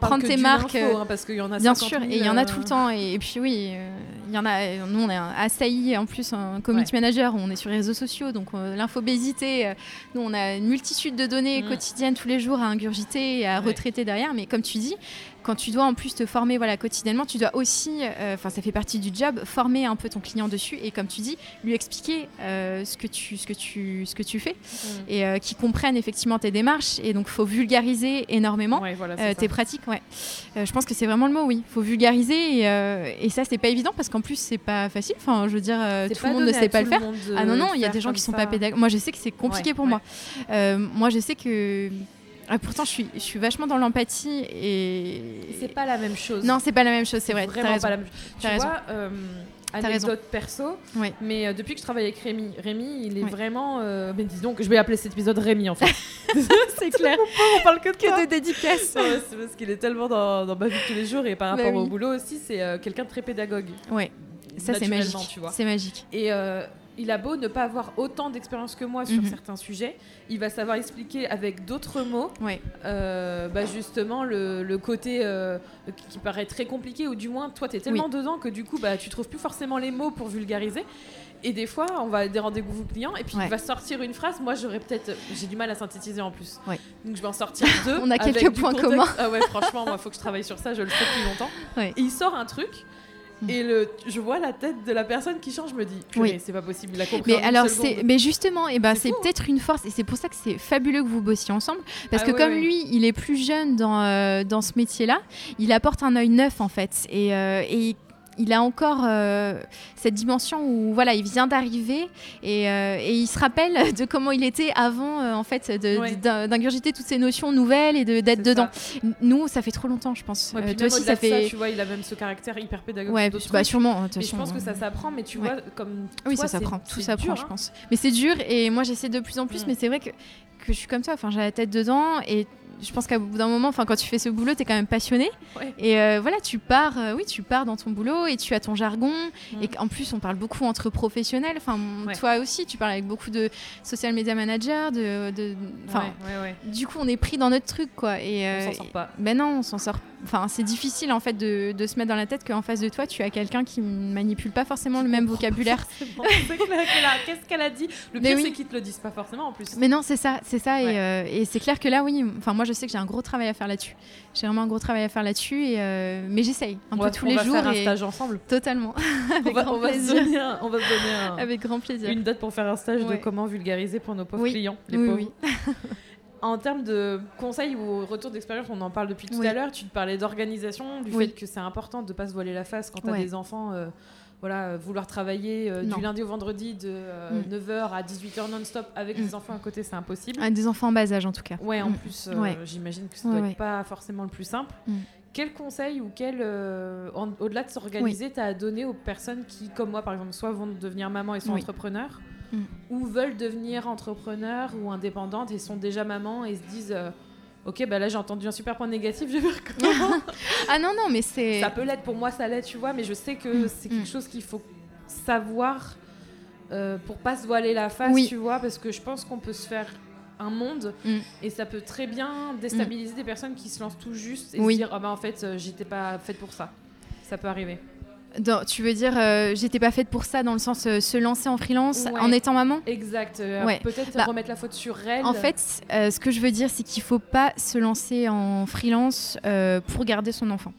prendre tes marques. Hein, parce qu'il y en a Bien sûr, et il y en a tout le temps. Et, puis oui, euh, il y en a. Nous, on est assailli en plus un community manager. On est sur les réseaux sociaux, donc euh, l'infobésité. Euh, nous, on a une multitude de données mm. quotidiennes tous les jours à ingurgiter et à retraiter derrière. Mais comme tu dis, quand tu dois en plus te former voilà, quotidiennement, tu dois aussi, euh, enfin ça fait partie du job, former un peu ton client dessus et comme tu dis, lui expliquer euh, ce, que tu, ce, que tu, ce que tu fais mm. et euh, qu'il comprenne effectivement tes démarches. Et donc il faut vulgariser énormément tes pratiques. Ouais. je pense que c'est vraiment le mot, oui. Il faut vulgariser et, et ça c'est pas évident parce qu'en plus c'est pas facile. Enfin, je veux dire, tout le monde ne sait pas le faire. Ah non, non, il y a des gens qui sont pas pédagogues. Moi je sais que c'est compliqué pour moi. moi je sais que ah, pourtant, je suis, je suis vachement dans l'empathie et. C'est pas la même chose. Non, c'est pas la même chose, c'est vrai. Vraiment pas la même chose. Tu vois, euh, anecdote perso, mais euh, depuis que je travaille avec Rémi, Rémi, il est vraiment. Euh, mais disons que je vais appeler cet épisode Rémi en fait. c'est clair. on parle que de, que de dédicaces. c'est parce qu'il est tellement dans, dans, ma vie tous les jours et par bah rapport au boulot aussi, c'est euh, quelqu'un de très pédagogue. Ouais. Ça, c'est magique. C'est magique. Et il a beau ne pas avoir autant d'expérience que moi sur mhm. certains sujets, il va savoir expliquer avec d'autres mots, euh, bah justement le, côté euh, qui paraît très compliqué, ou du moins toi tu es tellement dedans que du coup bah, tu trouves plus forcément les mots pour vulgariser. Et des fois, on va des rendez-vous clients et puis il va sortir une phrase. Moi, j'aurais peut-être, j'ai du mal à synthétiser en plus. Donc je vais en sortir deux. on a quelques points communs. Ah ouais, franchement, il faut que je travaille sur ça. Je le fais depuis longtemps. Et il sort un truc. Et le, je vois la tête de la personne qui change, je me dis, oui. c'est pas possible, la Mais alors, c'est, mais justement, et eh ben, c'est peut-être une force, et c'est pour ça que c'est fabuleux que vous bossiez ensemble, parce ah que comme lui, il est plus jeune dans, euh, dans ce métier-là, il apporte un œil neuf en fait, et, euh, et il a encore euh, cette dimension où voilà, il vient d'arriver et, euh, et, il se rappelle de comment il était avant euh, en fait d'ingurgiter toutes ces notions nouvelles et d'être dedans. Nous, ça fait trop longtemps, je pense. toi aussi, ça fait. tu vois, il a même ce caractère hyper pédagogique. Ouais, bah, sûrement. je pense que ça s'apprend, mais tu vois, comme. Oui, ça s'apprend. Tout s'apprend, je hein. pense. Mais c'est dur et moi, j'essaie de plus en plus. Mm. Mais c'est vrai que que je suis comme ça. Enfin, j'ai la tête dedans et je pense qu'à bout d'un moment, enfin, quand tu fais ce boulot, tu es quand même passionné. Et euh, voilà, tu pars, euh, oui, tu pars dans ton boulot et tu as ton jargon. Mm. Et en plus, on parle beaucoup entre professionnels. Enfin, toi aussi, tu parles avec beaucoup de social media managers. De, de du coup, on est pris dans notre truc, quoi. Et, euh, on s'en sort pas. Ben non, on s'en sort. Enfin, c'est difficile en fait de, de, se mettre dans la tête qu'en face de toi, tu as quelqu'un qui ne manipule pas forcément le même vocabulaire. Qu'est-ce qu'elle a dit? Le pire, c'est qu'ils te le disent pas forcément en plus. Mais non, c'est ça, c'est ça. Et, et c'est clair que là, oui. Enfin, moi, je sais que j'ai un gros travail à faire là-dessus. J'ai vraiment un gros travail à faire là-dessus, et euh, mais j'essaye un peu tous les jours. On va faire un stage ensemble. Totalement. on, va, on, va se donner un, on va se donner avec grand plaisir une date pour faire un stage de comment vulgariser pour nos pauvres clients, les oui, pauvres. Oui. en termes de conseils ou retour d'expérience, on en parle depuis tout à l'heure. Tu te parlais d'organisation, du fait que c'est important de ne pas se voiler la face quand tu as des enfants. Euh, voilà, euh, vouloir travailler euh, du lundi au vendredi de 9h euh, mm. à 18h non-stop avec des mm. enfants à côté, c'est impossible. Ah, des enfants en bas âge en tout cas. Ouais, en mm. plus, j'imagine que ça doit être pas forcément le plus simple. Quel conseil ou quel, au-delà de s'organiser, tu as à donner aux personnes qui, comme moi par exemple, soit vont devenir maman et sont entrepreneurs, ou veulent devenir entrepreneurs ou indépendantes et sont déjà maman et se disent Ok, bah là j'ai entendu un super point négatif, je vais comment. ah non, non, mais c'est. Ça peut l'être pour moi, ça l'est, tu vois, mais je sais que mm, c'est quelque mm. chose qu'il faut savoir euh, pour pas se voiler la face, tu vois, parce que je pense qu'on peut se faire un monde mm. et ça peut très bien déstabiliser des personnes qui se lancent tout juste et se dire, ah bah en fait, euh, j'étais pas faite pour ça. Ça peut arriver tu veux dire, euh, j'étais pas faite pour ça dans le sens euh, se lancer en freelance en étant maman? Exact. Euh, peut-être bah, remettre la faute sur elle. En fait, ce que je veux dire, c'est qu'il faut pas se lancer en freelance pour garder son enfant.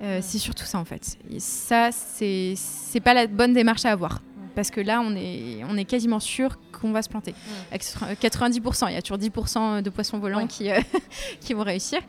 C'est surtout ça en fait. Et ça, c'est pas la bonne démarche à avoir. Parce que là, on est, on est quasiment sûr qu'on va se planter. 90%, il y a toujours 10% de poissons volants qui, euh, qui vont réussir.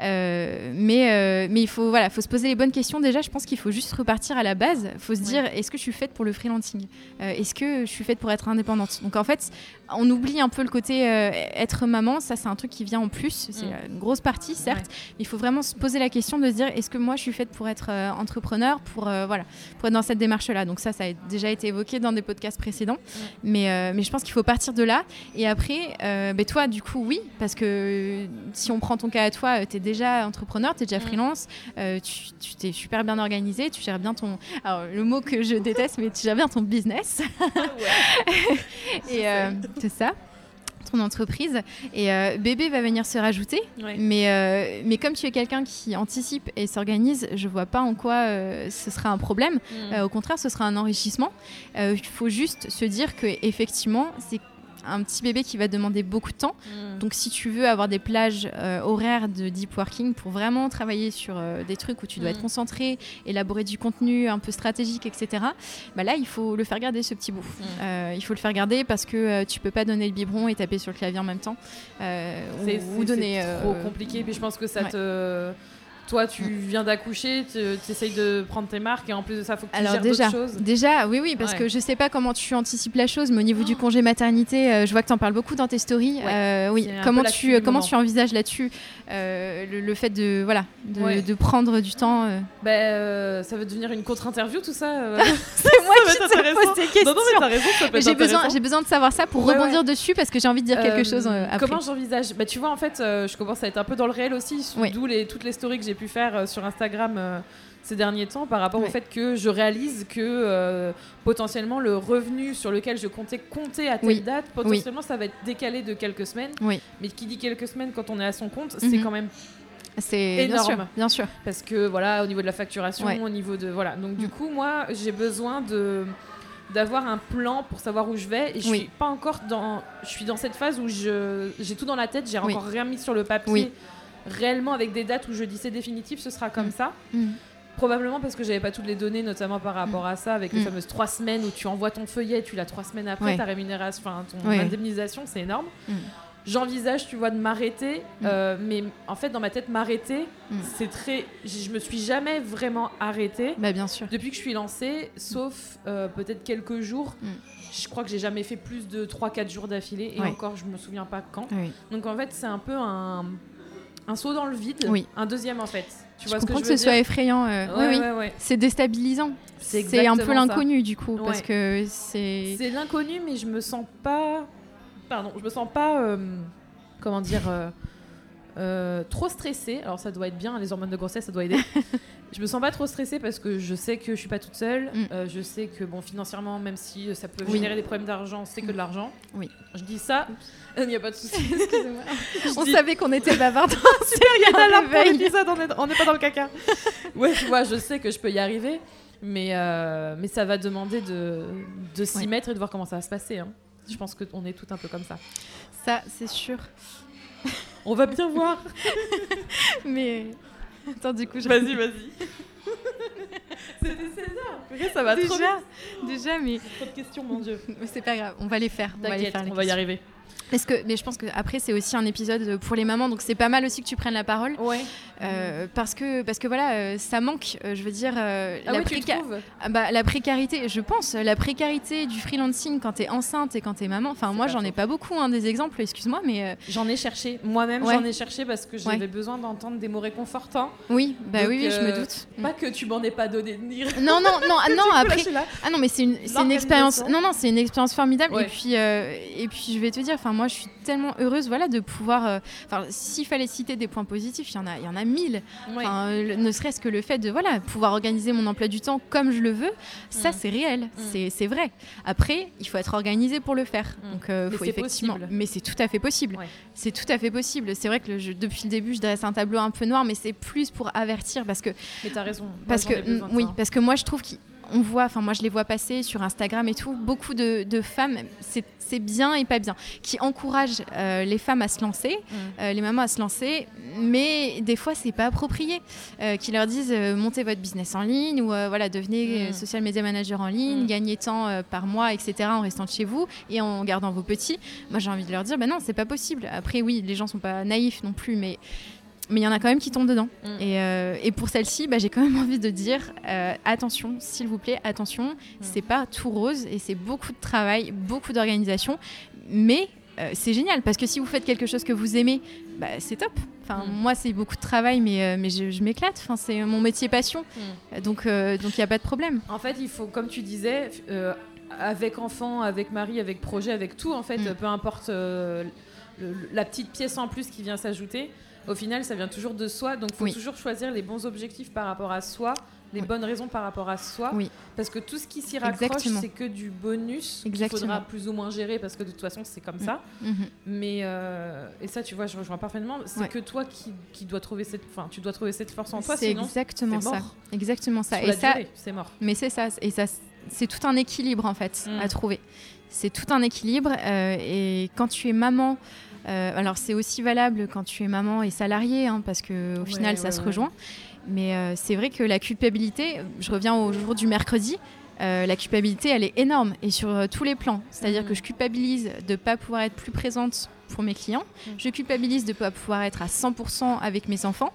Euh, mais, euh, mais il faut, voilà, faut se poser les bonnes questions. Déjà, je pense qu'il faut juste repartir à la base. Il faut se dire, est-ce que je suis faite pour le freelancing? Est-ce que je suis faite pour être indépendante? Donc en fait, on oublie un peu le côté être maman. Ça, c'est un truc qui vient en plus. C'est mm. une grosse partie, certes. Il faut vraiment se poser la question de se dire, est-ce que moi, je suis faite pour être entrepreneur, pour, voilà, pour être dans cette démarche-là? Donc ça, ça a déjà été évoqué dans des podcasts précédents. Mm. Mais, mais je pense qu'il faut partir de là. Et après, euh, ben toi, du coup, oui, parce que si on prend ton cas à toi, euh, tu es déjà entrepreneur, tu es déjà mm. freelance, euh, tu t'es super bien organisé, tu gères bien ton. Alors, le mot que je déteste, mais tu gères bien ton business. et c'est ça ton entreprise. Et bébé va venir se rajouter. Mais, mais comme tu es quelqu'un qui anticipe et s'organise je vois pas en quoi ce sera un problème. Mm. au contraire ce sera un enrichissement. Il faut juste se dire que effectivement c'est un petit bébé qui va demander beaucoup de temps. Mm. Donc si tu veux avoir des plages euh, horaires de deep working pour vraiment travailler sur euh, des trucs où tu dois Mm. être concentré, élaborer du contenu un peu stratégique, etc. Bah là, il faut le faire garder ce petit bout. Mm. Euh, il faut le faire garder parce que tu peux pas donner le biberon et taper sur le clavier en même temps. C'est ou, ou c'est- donner. c'est trop compliqué. Puis je pense que ça ouais. te. Toi, tu viens d'accoucher, tu essayes de prendre tes marques et en plus de ça, faut que tu Alors gères déjà, d'autres choses. déjà, oui, oui, parce Ouais. que je sais pas comment tu anticipes la chose, mais au niveau du congé maternité, euh, je vois que tu en parles beaucoup dans tes stories. Euh, oui, comment tu, comment tu envisages là-dessus euh, le, le fait de, voilà, de, Ouais. de prendre du temps euh, ça va devenir une contre-interview, tout ça. C'est moi qui te pose des questions. non, non, mais t'as raison, ça peut j'ai besoin, intéressant. j'ai besoin de savoir ça pour rebondir dessus parce que j'ai envie de dire quelque chose après. Comment j'envisage? Bah, Tu vois, en fait, je commence à être un peu dans le réel aussi, d'où les, toutes les stories que j'ai pu faire euh, sur Instagram euh, ces derniers temps par rapport au fait que je réalise que euh, potentiellement le revenu sur lequel je comptais compter à telle Oui. date, potentiellement ça va être décalé de quelques semaines. Oui. Mais qui dit quelques semaines quand on est à son compte, c'est Mhm. quand même C'est bien sûr, énorme. bien sûr. parce que voilà, au niveau de la facturation, Ouais. au niveau de voilà. Donc du Mm. coup, moi, j'ai besoin de d'avoir un plan pour savoir où je vais et je suis pas encore dans je suis dans cette phase où je j'ai tout dans la tête, j'ai encore rien mis sur le papier. Réellement avec des dates où je dis c'est définitif, ce sera comme Mm. ça. Mm. Probablement parce que j'avais pas toutes les données, notamment par rapport à ça, avec les Mm. fameuses trois semaines où tu envoies ton feuillet, tu l'as trois semaines après, Ouais. ta rémunération, enfin ton Ouais. indemnisation, c'est énorme. Mm. J'envisage, tu vois, de m'arrêter, Mm. euh, mais en fait, dans ma tête, m'arrêter, Mm. c'est très. Je je me suis jamais vraiment arrêtée Bah bien sûr. depuis que je suis lancée, sauf euh, peut-être quelques jours. Mm. Je crois que j'ai jamais fait plus de 3-4 jours d'affilée, et Ouais. encore, je me souviens pas quand. Oui. Donc en fait, c'est un peu un, un saut dans le vide, Oui. un deuxième en fait. Tu je vois ce que comprends je que, ce soit effrayant. euh, oui, Ouais, oui. ouais, ouais. C'est déstabilisant. C'est un peu l'inconnu du coup, parce que c'est. C'est l'inconnu, mais je me sens pas. Pardon, je me sens pas. euh, comment dire euh, trop stressée. Alors ça doit être bien, les hormones de grossesse, ça doit aider. je me sens pas trop stressée parce que je sais que je suis pas toute seule. Mm. Euh, je sais que bon, financièrement, même si ça peut Oui. générer des problèmes d'argent, c'est que de l'argent. Oui. Je dis ça. Il n'y a pas de souci. On dis- savait qu'on était bavard. il y a on est- on n'est pas dans le caca. ouais, tu vois, je sais que je peux y arriver, mais, euh, mais ça va demander de, de s'y Ouais. mettre et de voir comment ça va se passer. hein. Je pense qu'on est tout un peu comme ça. Ça, c'est sûr. On va bien voir. Mais. Attends, du coup, je. Vas-y, vas-y. C'était César. Purée, Ça va trop déjà, vite. déjà, mais Trop de questions, mon dieu. mais c'est pas grave. On va les faire. On va les faire. les on va y questions. arriver. Parce que, mais je pense que après c'est aussi un épisode pour les mamans, donc c'est pas mal aussi que tu prennes la parole, Ouais. euh, parce que parce que voilà, euh, ça manque. euh, je veux dire, Ah la, ouais, préca- trouves Ah bah, la précarité, je pense, la précarité du freelancing quand t'es enceinte et quand t'es maman. Enfin, moi j'en ai pas beaucoup hein, des exemples, excuse-moi, mais J'en ai cherché. Moi-même, Ouais. j'en ai cherché parce que j'avais besoin d'entendre des mots réconfortants. oui, bah Donc, oui, oui, je me doute. Pas que tu m'en aies pas donné de dire. Non, non, non, ah, non. Après. Ah non, mais c'est une, une expérience. Non, non, c'est une expérience formidable. Ouais. Et puis, et puis, je vais te dire, enfin, moi, je suis tellement heureuse, voilà, de pouvoir. euh, Enfin, s'il fallait citer des points positifs, il y en a, il y en a mille. Ouais. Ne serait-ce que le fait de, voilà, pouvoir organiser mon emploi du temps comme je le veux, ça, Mm. c'est réel, c'est, c'est vrai. Après, il faut être organisé pour le faire. Mm. Donc, euh, Mais faut c'est effectivement. possible. Mais c'est tout à fait possible. Ouais. C'est tout à fait possible. C'est vrai que le- depuis le début, je dresse un tableau un peu noir, mais c'est plus pour avertir parce que Mais t'as raison. Parce que oui, parce que moi je trouve qu'on voit, enfin moi je les vois passer sur Instagram et tout, beaucoup de, de femmes, c'est bien et pas bien, qui encouragent euh, les femmes à se lancer, Mm. euh, les mamans à se lancer, mais des fois c'est pas approprié, euh, qui leur disent montez votre business en ligne ou voilà devenez Mm. social media manager en ligne, Mm. gagnez tant par mois, etc. en restant chez vous et en gardant vos petits. Moi j'ai envie de leur dire, bah non c'est pas possible. Après oui, les gens sont pas naïfs non plus, mais mais il y en a quand même qui tombent dedans. Mm. Et, euh, et pour celle-ci, bah, j'ai quand même envie de dire euh, attention, s'il vous plaît, attention, c'est pas tout rose et c'est beaucoup de travail, beaucoup d'organisation, mais euh, c'est génial parce que si vous faites quelque chose que vous aimez, bah, c'est top. Enfin, Mm. moi, c'est beaucoup de travail, mais, euh, mais je, je m'éclate. Enfin, c'est mon métier passion, Mm. donc euh, donc il n'y a pas de problème. En fait, il faut, comme tu disais, euh, avec enfant, avec mari, avec projet, avec tout, en fait, peu importe euh, le- la petite pièce en plus qui vient s'ajouter, au final, ça vient toujours de soi. Donc, il faut Oui. toujours choisir les bons objectifs par rapport à soi, les Oui. bonnes raisons par rapport à soi. Oui. Parce que tout ce qui s'y raccroche, c'est que du bonus qu'il faudra plus ou moins gérer parce que de toute façon, c'est comme Mm. ça. Mhm. Mais euh, et ça, tu vois, je rejoins parfaitement. C'est Ouais. que toi qui, qui dois trouver cette, enfin, tu dois trouver cette force en toi. C'est exactement ça. Exactement ça. sur Et ça, c'est mort. Mais c'est ça, et ça, c'est tout un équilibre en fait Mm. à trouver. C'est tout un équilibre euh, et quand tu es maman, euh, alors c'est aussi valable quand tu es maman et salariée, hein, parce que au Ouais, final ça se rejoint. Mais euh, c'est vrai que la culpabilité, je reviens au jour du mercredi, euh, la culpabilité elle est énorme et sur tous les plans. C'est-à dire Mhm. que je culpabilise de ne pas pouvoir être plus présente pour mes clients. Mhm. Je culpabilise de ne pas pouvoir être à 100% avec mes enfants.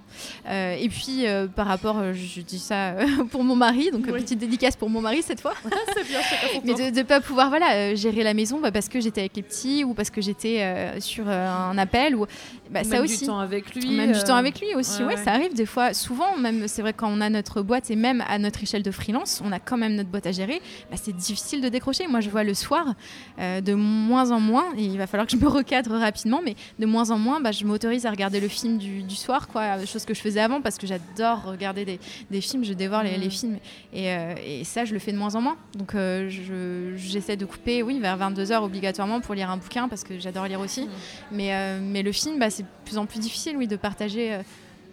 Euh, et puis euh, par rapport, euh, je dis ça pour mon mari, donc Oui. petite dédicace pour mon mari cette fois. c'est bien, c'est Mais de ne pas pouvoir voilà, gérer la maison bah, parce que j'étais avec les petits ou parce que j'étais sur un appel. Ou, bah, ça Même aussi. du temps avec lui. Même du temps avec lui aussi, ouais, ouais, ouais. ça arrive des fois. Souvent, même c'est vrai quand on a notre boîte et même à notre échelle de freelance, on a quand même notre boîte à gérer. bah, c'est difficile de décrocher. Moi, je vois le soir de moins en moins, et il va falloir que je me recadre rapidement, mais de moins en moins, bah, je m'autorise à regarder le film du, du soir, quoi, chose que je faisais avant parce que j'adore regarder des, des films, je dévore les, Mm. les films, et, euh, et ça, je le fais de moins en moins. Donc, euh, je- j'essaie de couper, oui, vers 22h obligatoirement pour lire un bouquin parce que j'adore lire aussi. Mm. Mais, euh, mais le film, bah, c'est de plus en plus difficile, oui, de partager.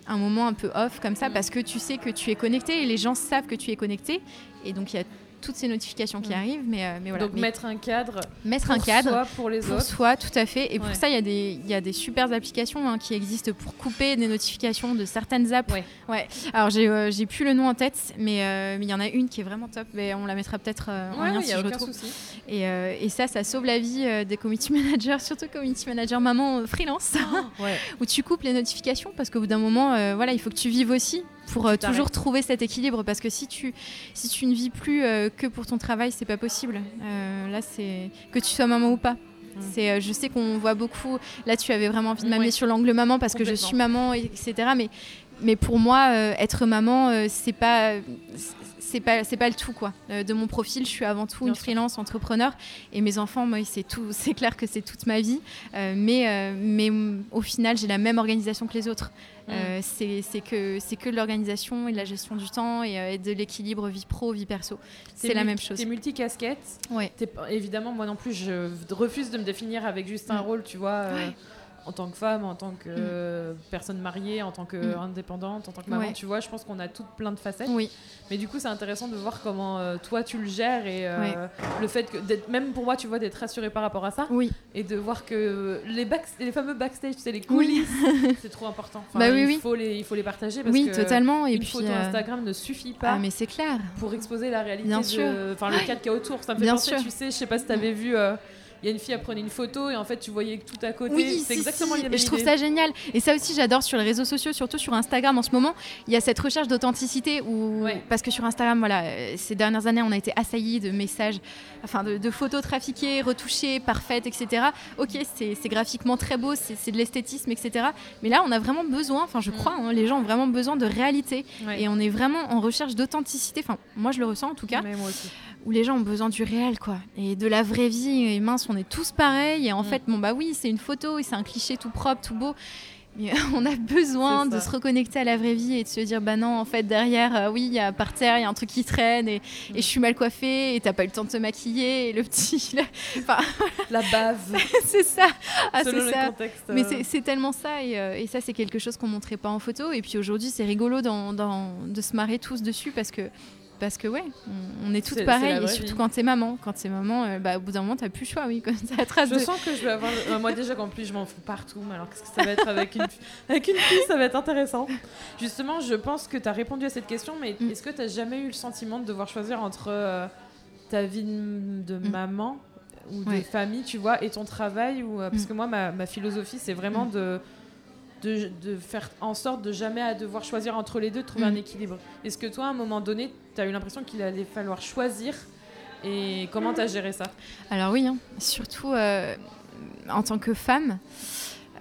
un moment un peu off comme ça Mm. parce que tu sais que tu es connecté et les gens savent que tu es connecté et donc il y a toutes ces notifications qui arrivent mais, euh, mais voilà Donc Mais mettre un cadre mettre pour un cadre soi, pour les pour autres. soi, tout à fait. Et pour ça, il y a des, il y a des super applications hein, qui existent pour couper des notifications de certaines apps. Ouais. Ouais. Alors, j'ai euh, plus le nom en tête, mais euh, mais il y en a une qui est vraiment top. Mais on la mettra peut-être euh, en Ouais, lien il si y a je aucun retrouve. souci. Et, et ça, ça sauve la vie des community managers, surtout community manager maman freelance, Ouais. où tu coupes les notifications parce qu'au bout d'un moment, voilà, il faut que tu vives aussi pour euh, toujours trouver cet équilibre. Parce que si tu, si tu ne vis plus euh, que pour ton travail, c'est pas possible. Euh, là, c'est que tu sois maman ou pas. C'est, euh, je sais qu'on voit beaucoup. Là, tu avais vraiment envie de m'amener Ouais. sur l'angle maman parce que je suis maman, etc. Mais, mais pour moi, euh, être maman, euh, c'est pas, c'est pas, c'est pas le tout quoi. Euh, de mon profil, je suis avant tout une freelance entrepreneur et mes enfants, moi, c'est tout. C'est clair que c'est toute ma vie. Euh, mais, euh, mais mm, au final, j'ai la même organisation que les autres. Mm. C'est, que, c'est que l'organisation et de la gestion du temps et, et de l'équilibre vie pro vie perso. C'est la même chose. T'es multicasquette. Ouais. T'es pas- évidemment, moi non plus, je refuse de me définir avec juste un Mm. rôle, tu vois, Ouais. En tant que femme, en tant que euh, personne mariée, en tant qu'indépendante, en tant que maman. Mm. Ouais. Tu vois, je pense qu'on a toutes plein de facettes. Oui. Mais du coup, c'est intéressant de voir comment euh, toi tu le gères et euh, Ouais. le fait que, d'être- même pour moi, tu vois, d'être rassurée par rapport à ça Oui. et de voir que les, back- les fameux backstage, tu sais, les coulisses, c'est trop important. Enfin, Bah oui, il, oui. Faut les, il faut les partager parce Oui, que totalement. Et une puis, photo euh, Instagram ne suffit pas ah, mais c'est clair. pour exposer la réalité enfin le cadre qu'il y a autour ça me fait Bien penser sûr. tu sais je sais pas si t'avais vu euh, il y a une fille elle prenait une photo et en fait tu voyais tout à côté Oui, c'est si, exactement si. la même Et je trouve ça génial. Et ça aussi, j'adore sur les réseaux sociaux, surtout sur Instagram en ce moment. Il y a cette recherche d'authenticité où, Ouais. parce que sur Instagram, voilà, euh, ces dernières années, on a été assaillis de messages, enfin, de, de photos trafiquées, retouchées, parfaites, etc. Ok, c'est graphiquement très beau, c'est de l'esthétisme, etc. Mais là, on a vraiment besoin, enfin, je Mm. crois, hein, les gens ont vraiment besoin de réalité. Ouais. Et on est vraiment en recherche d'authenticité. Enfin, moi, je le ressens en tout cas Mais moi aussi où les gens ont besoin du réel, quoi, et de la vraie vie. Et mince, on est tous pareils. Et en Mm. fait, bon bah oui, c'est une photo et c'est un cliché tout propre, tout beau. Mais on a besoin de se reconnecter à la vraie vie et de se dire bah non, en fait derrière, euh, oui, il y a par terre, il y a un truc qui traîne et, Mm. et je suis mal coiffée et t'as pas eu le temps de te maquiller et le petit, enfin la base c'est ça, ah, selon le ça. contexte Mais euh, c'est- c'est tellement ça, et, euh, et ça, c'est quelque chose qu'on montrait pas en photo. Et puis aujourd'hui, c'est rigolo dans- dans- de se marrer tous dessus parce que, parce que ouais, on, on est toutes pareilles. Et surtout vie. quand t'es maman. Quand t'es maman, euh, bah, au bout d'un moment, t'as plus le choix, oui. Comme ça, trace je de... sens que je vais avoir le- euh, moi déjà qu'en plus je m'en fous partout mais alors qu'est-ce que ça va être avec une avec une fille ça va être intéressant justement je pense que tu as répondu à cette question mais Mm. est-ce que tu as jamais eu le sentiment de devoir choisir entre euh, ta vie de, de Mm. maman ou de Ouais. famille tu vois et ton travail ou euh, parce Mm. que moi ma, ma philosophie c'est vraiment de de, de faire en sorte de jamais à devoir choisir entre les deux, de trouver un équilibre. Est-ce que toi, à un moment donné, tu as eu l'impression qu'il allait falloir choisir et comment tu as géré ça? Alors oui, hein. surtout euh, en tant que femme.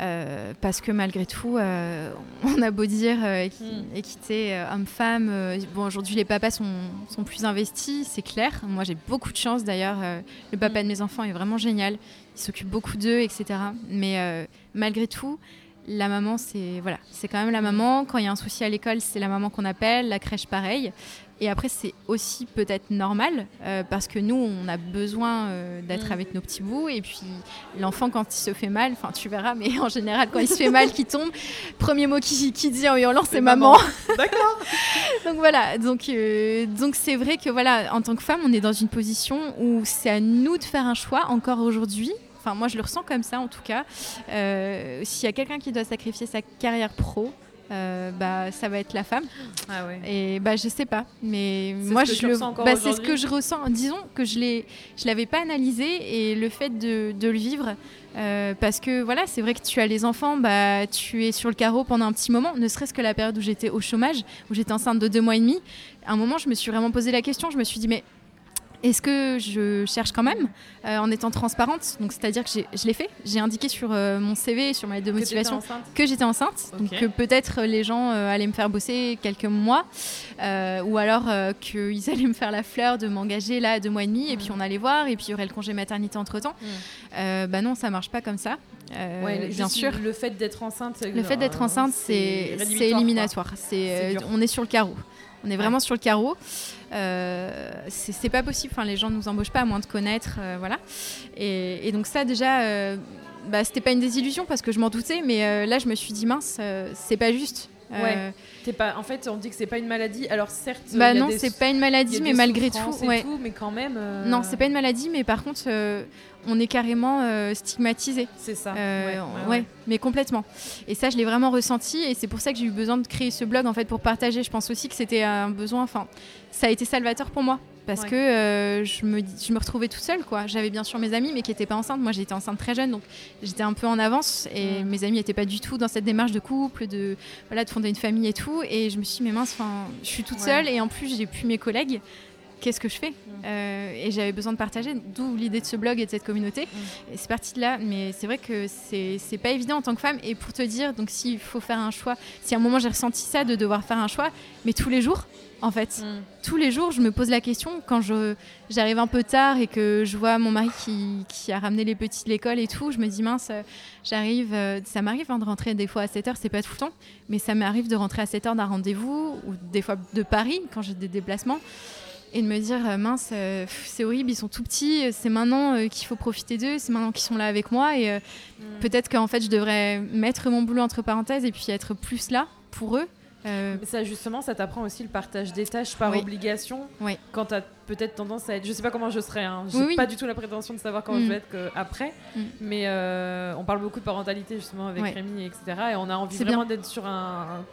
euh, parce que malgré tout, euh, on a beau dire euh, équi- Mm. équité homme-femme. bon, aujourd'hui, les papas sont, sont plus investis, c'est clair. Moi, j'ai beaucoup de chance d'ailleurs. le papa Mm. de mes enfants est vraiment génial. Il s'occupe beaucoup d'eux, etc. Mais malgré tout, la maman, c'est voilà, c'est quand même la maman. Quand il y a un souci à l'école, c'est la maman qu'on appelle. La crèche, pareil. Et après, c'est aussi peut-être normal euh, parce que nous, on a besoin euh, d'être Mm. avec nos petits bouts. Et puis, l'enfant, quand il se fait mal, enfin, tu verras, mais en général, quand il se fait mal, qu'il tombe, premier mot qu'il qu'il dit en hurlant, c'est maman. D'accord. donc voilà. Donc, euh, donc c'est vrai que voilà, en tant que femme, on est dans une position où c'est à nous de faire un choix encore aujourd'hui. Enfin, moi, je le ressens comme ça, en tout cas. S'il y a quelqu'un qui doit sacrifier sa carrière pro, euh, bah, ça va être la femme. Ah ouais. Et bah je sais pas, mais C'est moi ce que je le, bah, c'est ce que je ressens. Disons que je l'ai, je l'avais pas analysé et le fait de, de le vivre, euh, parce que voilà, c'est vrai que tu as les enfants, bah tu es sur le carreau pendant un petit moment, ne serait-ce que la période où j'étais au chômage, où j'étais enceinte de deux mois et demi. À un moment, je me suis vraiment posé la question, je me suis dit mais est-ce que je cherche quand même euh, en étant transparente? Donc c'est-à-dire que je l'ai fait, j'ai indiqué sur euh, mon CV, sur ma lettre de motivation que j'étais enceinte, donc que peut-être les gens euh, allaient me faire bosser quelques mois, euh, ou alors euh, qu'ils allaient me faire la fleur de m'engager là deux mois et demi, et puis Mm. on allait voir, et puis il y aurait le congé maternité entre temps. Mm. bah non, ça marche pas comme ça, euh, Ouais, bien sûr. Le fait d'être enceinte. Le fait d'être enceinte, c'est éliminatoire. C'est, euh, on est sur le carreau. On est vraiment sur le carreau. Euh, c'est pas possible. Enfin, les gens nous embauchent pas à moins de connaître, euh, voilà. Et, et donc ça déjà, euh, bah, c'était pas une désillusion parce que je m'en doutais, mais là je me suis dit mince, c'est pas juste. Euh, Ouais. T'es pas. En fait, on dit que c'est pas une maladie. Alors certes. Bah non, c'est pas une maladie, mais malgré tout, ouais. tout, mais quand même. euh, Non, c'est pas une maladie, mais par contre, euh, on est carrément euh, stigmatisé. C'est ça. Euh, ouais, ouais. mais complètement. Et ça, je l'ai vraiment ressenti, et c'est pour ça que j'ai eu besoin de créer ce blog en fait pour partager. Je pense aussi que c'était un besoin. Enfin, ça a été salvateur pour moi parce Ouais. que euh, je me dis- je me retrouvais toute seule quoi. J'avais bien sûr mes amis, mais qui n'étaient pas enceintes. Moi, j'étais enceinte très jeune, donc j'étais un peu en avance, et Mm. mes amis n'étaient pas du tout dans cette démarche de couple, de voilà, de fonder une famille et tout. Et je me suis dit, mais mince, je suis toute Ouais. seule, et en plus, j'ai plus mes collègues. Qu'est-ce que je fais? Mm. Euh, Et j'avais besoin de partager, d'où l'idée de ce blog et de cette communauté. Mm. Et c'est parti de là, mais c'est vrai que c'est pas évident en tant que femme. Et pour te dire, donc s'il faut faire un choix, si à un moment j'ai ressenti ça de devoir faire un choix, mais tous les jours, en fait, Mm. tous les jours, je me pose la question quand je j'arrive un peu tard et que je vois mon mari qui, qui a ramené les petits de l'école et tout, je me dis mince, euh, j'arrive, euh, ça m'arrive hein, de rentrer des fois à 7h, c'est pas tout le temps, mais ça m'arrive de rentrer à 7h d'un rendez-vous ou des fois de Paris quand j'ai des déplacements et de me dire euh, mince, euh, c'est horrible, ils sont tout petits, c'est maintenant euh, qu'il faut profiter d'eux, c'est maintenant qu'ils sont là avec moi et euh, Mm. peut-être qu'en fait je devrais mettre mon boulot entre parenthèses et puis être plus là pour eux. Euh, Ça justement, ça t'apprend aussi le partage des tâches par Oui. obligation. Oui. Quand t'as peut-être tendance à être, je sais pas comment je serai. Hein. J'ai Oui, pas du tout la prétention de savoir comment Mm. je vais être que après. Mm. Mais euh, on parle beaucoup de parentalité justement avec. Rémi, etc. Et on a envie vraiment d'être sur un-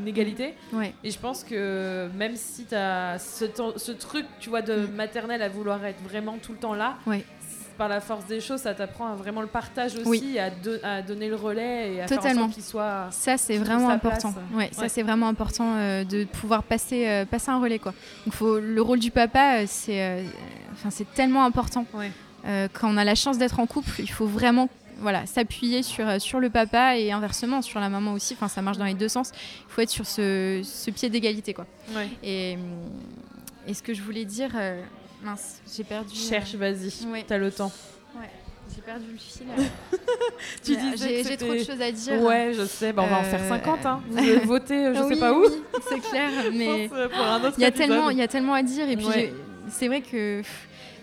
une égalité. Et je pense que même si tu as ce, ce truc, tu vois, de Mm. maternelle à vouloir être vraiment tout le temps là. Par la force des choses, ça t'apprend à vraiment le partage aussi, Oui. à, do- à donner le relais et à faire en sorte qu'il soit. Ça, c'est vraiment important. Ouais, ça, c'est vraiment important euh, de pouvoir passer, euh, passer un relais. Quoi. Donc, faut, le rôle du papa, euh, c'est enfin, c'est tellement important. Ouais. Quand on a la chance d'être en couple, il faut vraiment voilà, s'appuyer sur, sur le papa et inversement sur la maman aussi. Enfin, ça marche dans les deux sens. Il faut être sur ce, ce pied d'égalité. Quoi. Ouais. Et, hum, et ce que je voulais dire, mince, j'ai perdu. euh, Cherche, vas-y, Ouais. t'as le temps. ouais, j'ai perdu le fil. euh. Tu Mais, disais j'ai trop de choses à dire. Ouais, je sais, bah, on va en faire Euh, 50. Hein. Vous avez voté, euh, je sais Oui, pas où. oui, c'est clair, mais Je euh, il y a tellement, il y a tellement à dire et puis Ouais. je- c'est vrai que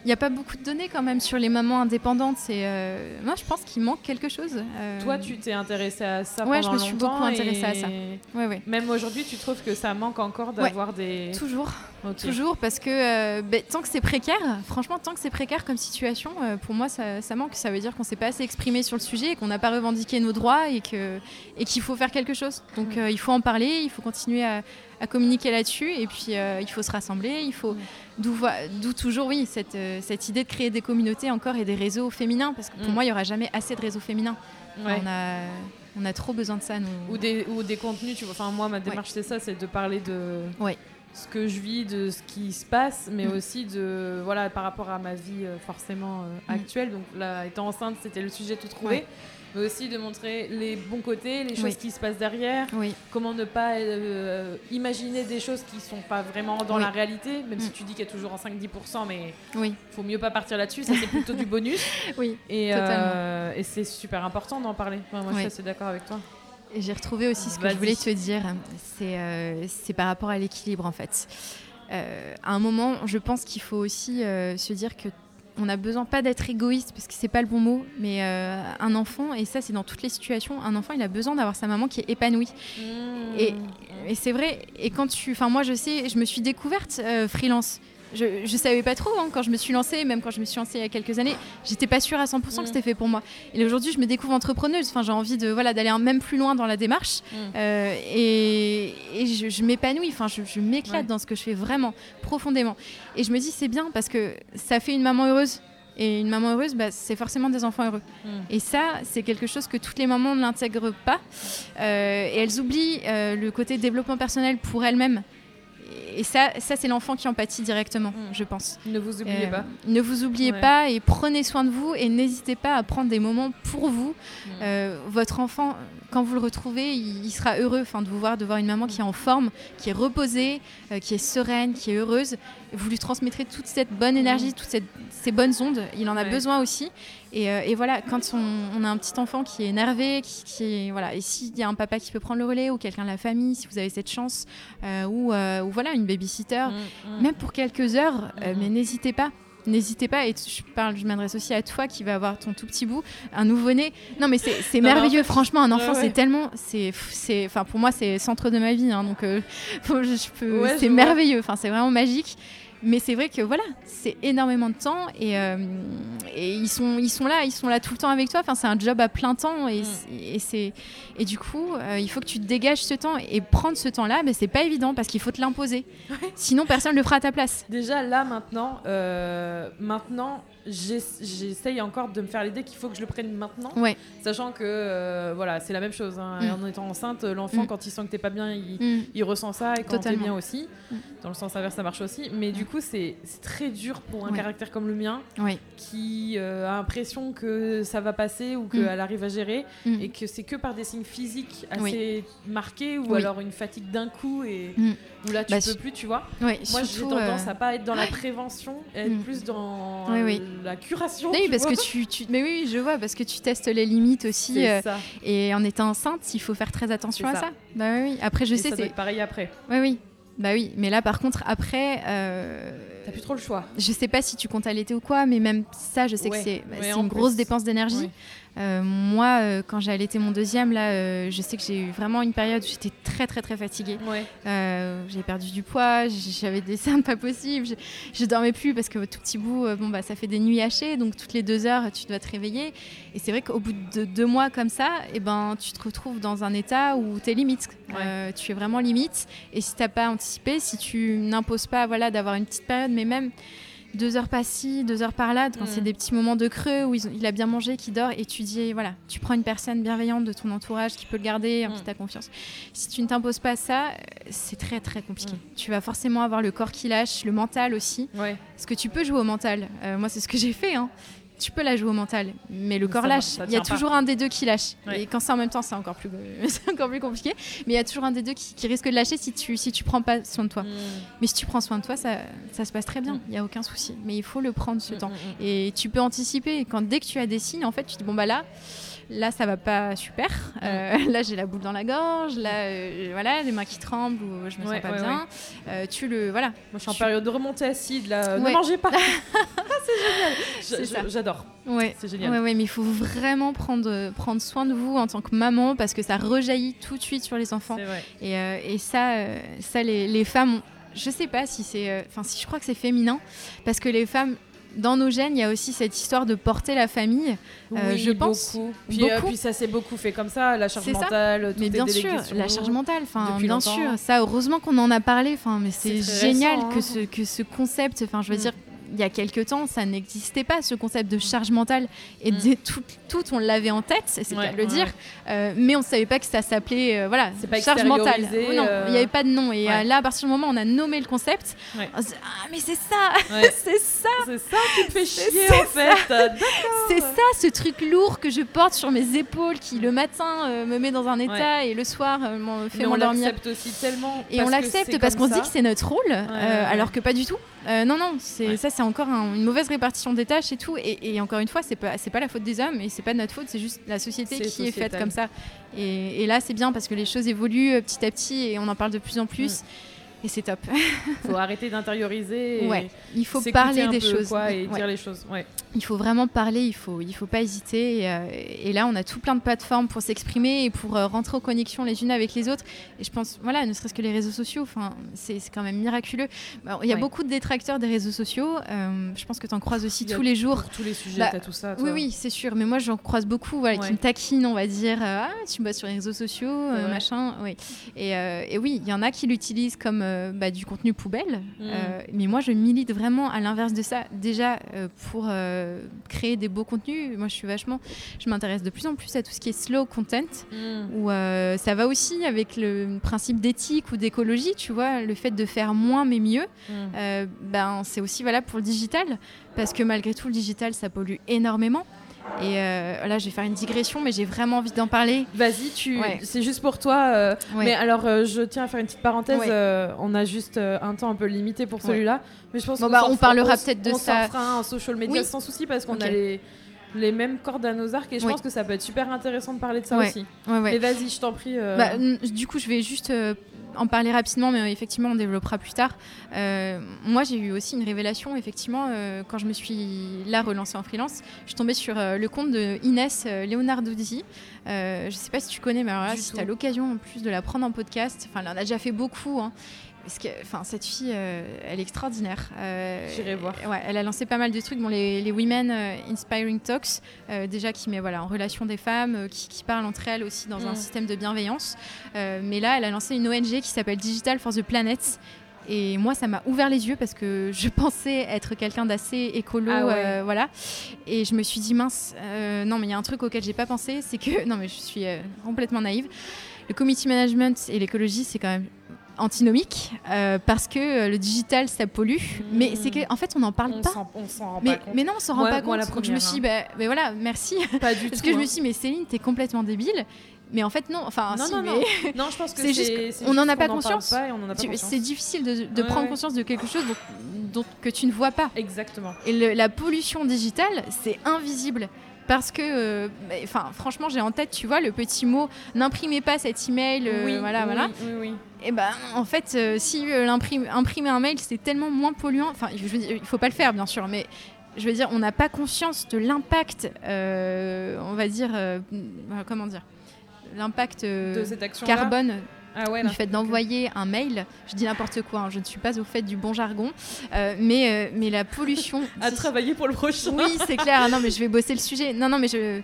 il n'y a pas beaucoup de données quand même sur les mamans indépendantes. Euh, moi, je pense qu'il manque quelque chose. Euh, Toi, tu t'es intéressée à ça Ouais, je pendant me suis longtemps beaucoup intéressée à et ça. ouais, ouais. Même aujourd'hui, tu trouves que ça manque encore d'avoir des. Toujours, Toujours, parce que euh, ben, tant que c'est précaire, franchement, tant que c'est précaire comme situation, euh, pour moi, ça, ça manque. Ça veut dire qu'on s'est pas assez exprimé sur le sujet, et qu'on n'a pas revendiqué nos droits, et qu'il faut faire quelque chose. Donc, euh, il faut en parler, il faut continuer à, à communiquer là-dessus, et puis il faut se rassembler, il faut d'où toujours oui cette cette idée de créer des communautés encore et des réseaux féminins, parce que pour Mm. moi, il y aura jamais assez de réseaux féminins. Ouais. On a on a trop besoin de ça, nous. Ou des, ou des contenus, tu vois. Enfin, moi, ma démarche, c'est ça, c'est de parler de Ouais. Ce que je vis, de ce qui se passe, mais Mm. aussi de, voilà, par rapport à ma vie euh, forcément euh, Mm. actuelle. Donc là, étant enceinte, c'était le sujet tout trouvé. Ouais. Mais aussi de montrer les bons côtés, les choses Oui. qui se passent derrière, Oui, comment ne pas euh, imaginer des choses qui sont pas vraiment dans Oui. la réalité, même si Mm. tu dis qu'il y a toujours un 5-10%, mais oui, faut mieux pas partir là-dessus, ça c'est plutôt du bonus. oui. Et, c'est super important d'en parler. Enfin, moi, je suis assez d'accord avec toi. J'ai retrouvé aussi ce que je voulais te dire. C'est euh, c'est par rapport à l'équilibre en fait. Euh, à un moment, je pense qu'il faut aussi euh, se dire que on a besoin pas d'être égoïste parce que c'est pas le bon mot, mais un enfant et ça c'est dans toutes les situations. Un enfant il a besoin d'avoir sa maman qui est épanouie. Mmh. Et, et c'est vrai. Et quand tu, enfin moi je sais, je me suis découverte freelance je, je savais pas trop hein, quand je me suis lancée, même quand je me suis lancée il y a quelques années, j'étais pas sûre à 100% que mm. c'était fait pour moi. Et aujourd'hui, je me découvre entrepreneuse. Enfin, j'ai envie de voilà d'aller même plus loin dans la démarche mm. euh, et, je, m'épanouis. Enfin, je, m'éclate dans ce que je fais vraiment profondément. Et je me dis c'est bien parce que ça fait une maman heureuse. Et une maman heureuse, bah, c'est forcément des enfants heureux. Mm. Et ça, c'est quelque chose que toutes les mamans ne l'intègrent pas. Euh, et elles oublient euh, le côté développement personnel pour elles-mêmes et ça, ça c'est l'enfant qui en pâtit directement, mm. je pense. Ne vous oubliez euh, pas. Ne vous oubliez pas et prenez soin de vous et n'hésitez pas à prendre des moments pour vous. Mm. Euh, votre enfant, quand vous le retrouvez, il, sera heureux de vous voir, de voir une maman qui est en forme, qui est reposée, euh, qui est sereine, qui est heureuse. Vous lui transmettrez toute cette bonne énergie, mm. toutes ces bonnes ondes. Il en a besoin aussi. Euh, et, voilà, quand on, a un petit enfant qui est énervé, qui, est, voilà, et s'il y a un papa qui peut prendre le relais ou quelqu'un de la famille, si vous avez cette chance, euh, ou, voilà une babysitter, même pour quelques heures, mais n'hésitez pas n'hésitez pas. Et je parle, je m'adresse aussi à toi qui va avoir ton tout petit bout, un nouveau-né. Non, mais c'est merveilleux. Franchement, un enfant, c'est tellement, c'est, enfin pour moi, c'est centre de ma vie. Hein, donc, euh, je peux, c'est merveilleux. Enfin, c'est vraiment magique. Mais c'est vrai que voilà, c'est énormément de temps et, euh, et, ils, sont, ils sont là, ils sont là tout le temps avec toi. Enfin, c'est un job à plein temps et, mm. et c'est et du coup, euh, il faut que tu te dégages ce temps et prendre ce temps-là. Mais c'est pas évident parce qu'il faut te l'imposer. Sinon, personne le fera à ta place. Déjà là maintenant, euh, maintenant j'essaye encore de me faire l'idée qu'il faut que je le prenne maintenant, ouais. sachant que euh, voilà, c'est la même chose. Hein. Mm. En étant enceinte, l'enfant, mm. quand il sent que t'es pas bien, il, mm. il, ressent ça, et quand t'es bien aussi. Dans le sens inverse, ça marche aussi. Mais du coup, c'est très dur pour un caractère comme le mien, qui euh, a l'impression que ça va passer ou qu'elle arrive à gérer, et que c'est que par des signes physiques assez marqués, ou alors une fatigue d'un coup, et où là tu bah, peux plus, tu vois. Moi, j'ai tendance euh, à pas être dans la prévention, et être plus dans la curation. Oui, parce que tu, tu, mais oui, je vois, parce que tu testes les limites aussi. Euh, et en étant enceinte, il faut faire très attention à ça. Bah oui, Après, je sais, c'est pareil après. Oui, oui. Bah oui, mais là par contre après, euh... t'as plus trop le choix. Je sais pas si tu comptes allaiter ou quoi, mais même ça, je sais que c'est bah, une grosse dépense d'énergie. Euh, moi, euh, quand j'ai allaité mon deuxième, là, euh, je sais que j'ai eu vraiment une période où j'étais très, très, très fatiguée. j'ai perdu du poids, j'avais des cernes pas possibles, je, je, dormais plus parce que tout petit bout, bon, bah, ça fait des nuits hachées, donc toutes les deux heures, tu dois te réveiller. Et c'est vrai qu'au bout de deux mois comme ça, et eh ben, tu te retrouves dans un état où tu es limite. tu es vraiment limite. Et si tu n'as pas anticipé, si tu n'imposes pas voilà, d'avoir une petite période, mais même deux heures par-ci, deux heures par-là, quand c'est mm. des petits moments de creux où il a bien mangé, qui dort, et tu dis, voilà, tu prends une personne bienveillante de ton entourage qui peut le garder, en qui t'as confiance. Si tu ne t'imposes pas ça, c'est très très compliqué. Mm. Tu vas forcément avoir le corps qui lâche, le mental aussi. Ouais. Parce que tu peux jouer au mental. Euh, moi, c'est ce que j'ai fait. Hein tu peux la jouer au mental, mais le corps lâche. Il y a toujours un des deux qui lâche. Et quand c'est en même temps, c'est encore plus, encore plus compliqué. Mais il y a toujours un des deux qui, risque de lâcher si tu, si tu prends pas soin de toi. Mm. Mais si tu prends soin de toi, ça, ça se passe très bien. Mm. Il n'y a aucun souci. Mais il faut le prendre ce mm, temps. Et tu peux anticiper. Quand dès que tu as des signes, en fait, tu dis bon bah là là ça va pas super. Euh, là j'ai la boule dans la gorge, là euh, voilà les mains qui tremblent ou je me sens pas bien. Euh, tu le voilà. Moi je suis en période de remontée acide là. Ne mangez pas. c'est génial. J'adore. Ouais. C'est génial. Ouais, mais il faut vraiment prendre prendre soin de vous en tant que maman parce que ça rejaillit tout de suite sur les enfants. Et, et, ça ça les, les femmes je sais pas si c'est enfin si je crois que c'est féminin parce que les femmes dans nos gènes, il y a aussi cette histoire de porter la famille. Euh, je pense. Beaucoup. Puis, euh, puis, ça s'est beaucoup fait comme ça, la charge mentale. mais bien sûr, la charge mentale. Enfin, bien sûr. Ça, heureusement qu'on en a parlé. Enfin, mais c'est génial que hein. ce que ce concept. Enfin, je veux mm. dire il y a quelques temps, ça n'existait pas, ce concept de charge mentale. Et mm. tout, tout, on l'avait en tête, c'est ouais, le dire, euh, mais on ne savait pas que ça s'appelait euh, voilà, charge mentale. Oh non, il n'y avait pas de nom. Et euh, là, à partir du moment où on a nommé le concept, on se dit, ah, mais c'est ça C'est ça C'est ça qui te fait chier, en fait C'est ça, ce truc lourd que je porte sur mes épaules, qui le matin me met dans un état et le soir me fait m'endormir. On l'accepte aussi tellement. Et on l'accepte parce qu'on se dit que c'est notre rôle, alors que pas du tout. Euh, non, non, c'est ça, c'est encore une mauvaise répartition des tâches et tout. Et, encore une fois, c'est pas, pas la faute des hommes et c'est pas de notre faute, c'est juste la société qui est faite comme ça. Et, là, c'est bien parce que les choses évoluent euh, petit à petit et on en parle de plus en plus. Mm et c'est top. Il faut arrêter d'intérioriser. Ouais, il faut parler des choses. Quoi, et dire les choses. Ouais. Il faut vraiment parler, il faut, il faut pas hésiter. Et, euh, là, on a tout plein de plateformes pour s'exprimer et pour euh, rentrer en connexion les unes avec les autres. Et je pense, voilà, ne serait-ce que les réseaux sociaux, c'est quand même miraculeux. il y a beaucoup de détracteurs des réseaux sociaux. Euh, je pense que tu en croises aussi tous les jours. tous les sujets, bah, tout ça. Oui, oui, c'est sûr. Mais moi, j'en croise beaucoup voilà, qui me taquinent, on va dire. ah, tu bosses sur les réseaux sociaux, machin. Et, et oui, il y en a qui l'utilisent comme euh, bah, du contenu poubelle. Mm. Euh, mais moi, je milite vraiment à l'inverse de ça. Déjà, euh, pour créer des beaux contenus, moi, je suis vachement. Je m'intéresse de plus en plus à tout ce qui est slow content, mm. où ça va aussi avec le principe d'éthique ou d'écologie, tu vois, le fait de faire moins mais mieux. Mm. ben, c'est aussi valable pour le digital, parce que malgré tout, le digital, ça pollue énormément. Et euh, là, je vais faire une digression, mais j'ai vraiment envie d'en parler. Vas-y, tu... c'est juste pour toi. Euh, mais alors, euh, je tiens à faire une petite parenthèse. on a juste un temps un peu limité pour celui-là. Mais je pense bon, bah, on parlera peut-être de ça. On fera un social media sans souci parce qu'on a les les mêmes cordes à nos arcs et je pense que ça peut être super intéressant de parler de ça aussi. Mais vas-y, je t'en prie. Bah, du coup, je vais juste en parler rapidement, mais effectivement, on développera plus tard. Euh, moi, j'ai eu aussi une révélation, effectivement, euh, quand je me suis là relancée en freelance. Je suis tombée sur euh, le compte de Inès Leonardozzi. je ne sais pas si tu connais, mais alors là, si tu as l'occasion en plus de la prendre en podcast, enfin, elle en a déjà fait beaucoup. Hein. Parce que, enfin, cette fille, euh, elle est extraordinaire. Euh, J'irai voir. Ouais, elle a lancé pas mal de trucs, bon, les, les Women euh, Inspiring Talks, déjà qui met voilà en relation des femmes, qui, qui, parlent entre elles aussi dans un mm. système de bienveillance. mais là, elle a lancé une ONG qui s'appelle Digital for the Planet. Et moi, ça m'a ouvert les yeux parce que je pensais être quelqu'un d'assez écolo, ah voilà. Et je me suis dit mince, non, mais il y a un truc auquel j'ai pas pensé, c'est que non, mais je suis complètement naïve. Le community management et l'écologie, c'est quand même antinomique euh, parce que euh, le digital ça pollue. Mais c'est que en fait on n'en parle on pas. on s'en rend mais, pas compte. mais non on s'en rend pas compte. Donc je me suis dit hein. bah, voilà merci. Pas du parce que je me hein. suis dit mais Céline t'es complètement débile. Mais en fait non enfin non, si, non, mais... non. non je pense que c'est juste on n'en a pas conscience. c'est difficile de, de prendre conscience de quelque chose dont, que tu ne vois pas. Exactement. Et la pollution digitale c'est invisible parce que, euh, enfin, franchement, j'ai en tête, tu vois, le petit mot n'imprimez pas cet email, euh, oui, voilà, oui, voilà. Oui. Et ben, en fait, euh, si imprimer un mail, c'est tellement moins polluant. Enfin, je veux dire, il faut pas le faire, bien sûr, mais je veux dire, on n'a pas conscience de l'impact, on va dire, comment dire, l'impact carbone ah ouais, du fait d'envoyer un mail. Je dis n'importe quoi, hein, je ne suis pas au fait du bon jargon, euh, mais, euh, mais la pollution. à travailler pour le prochain. Oui, c'est clair. non, mais je vais bosser le sujet. Non, non, mais je.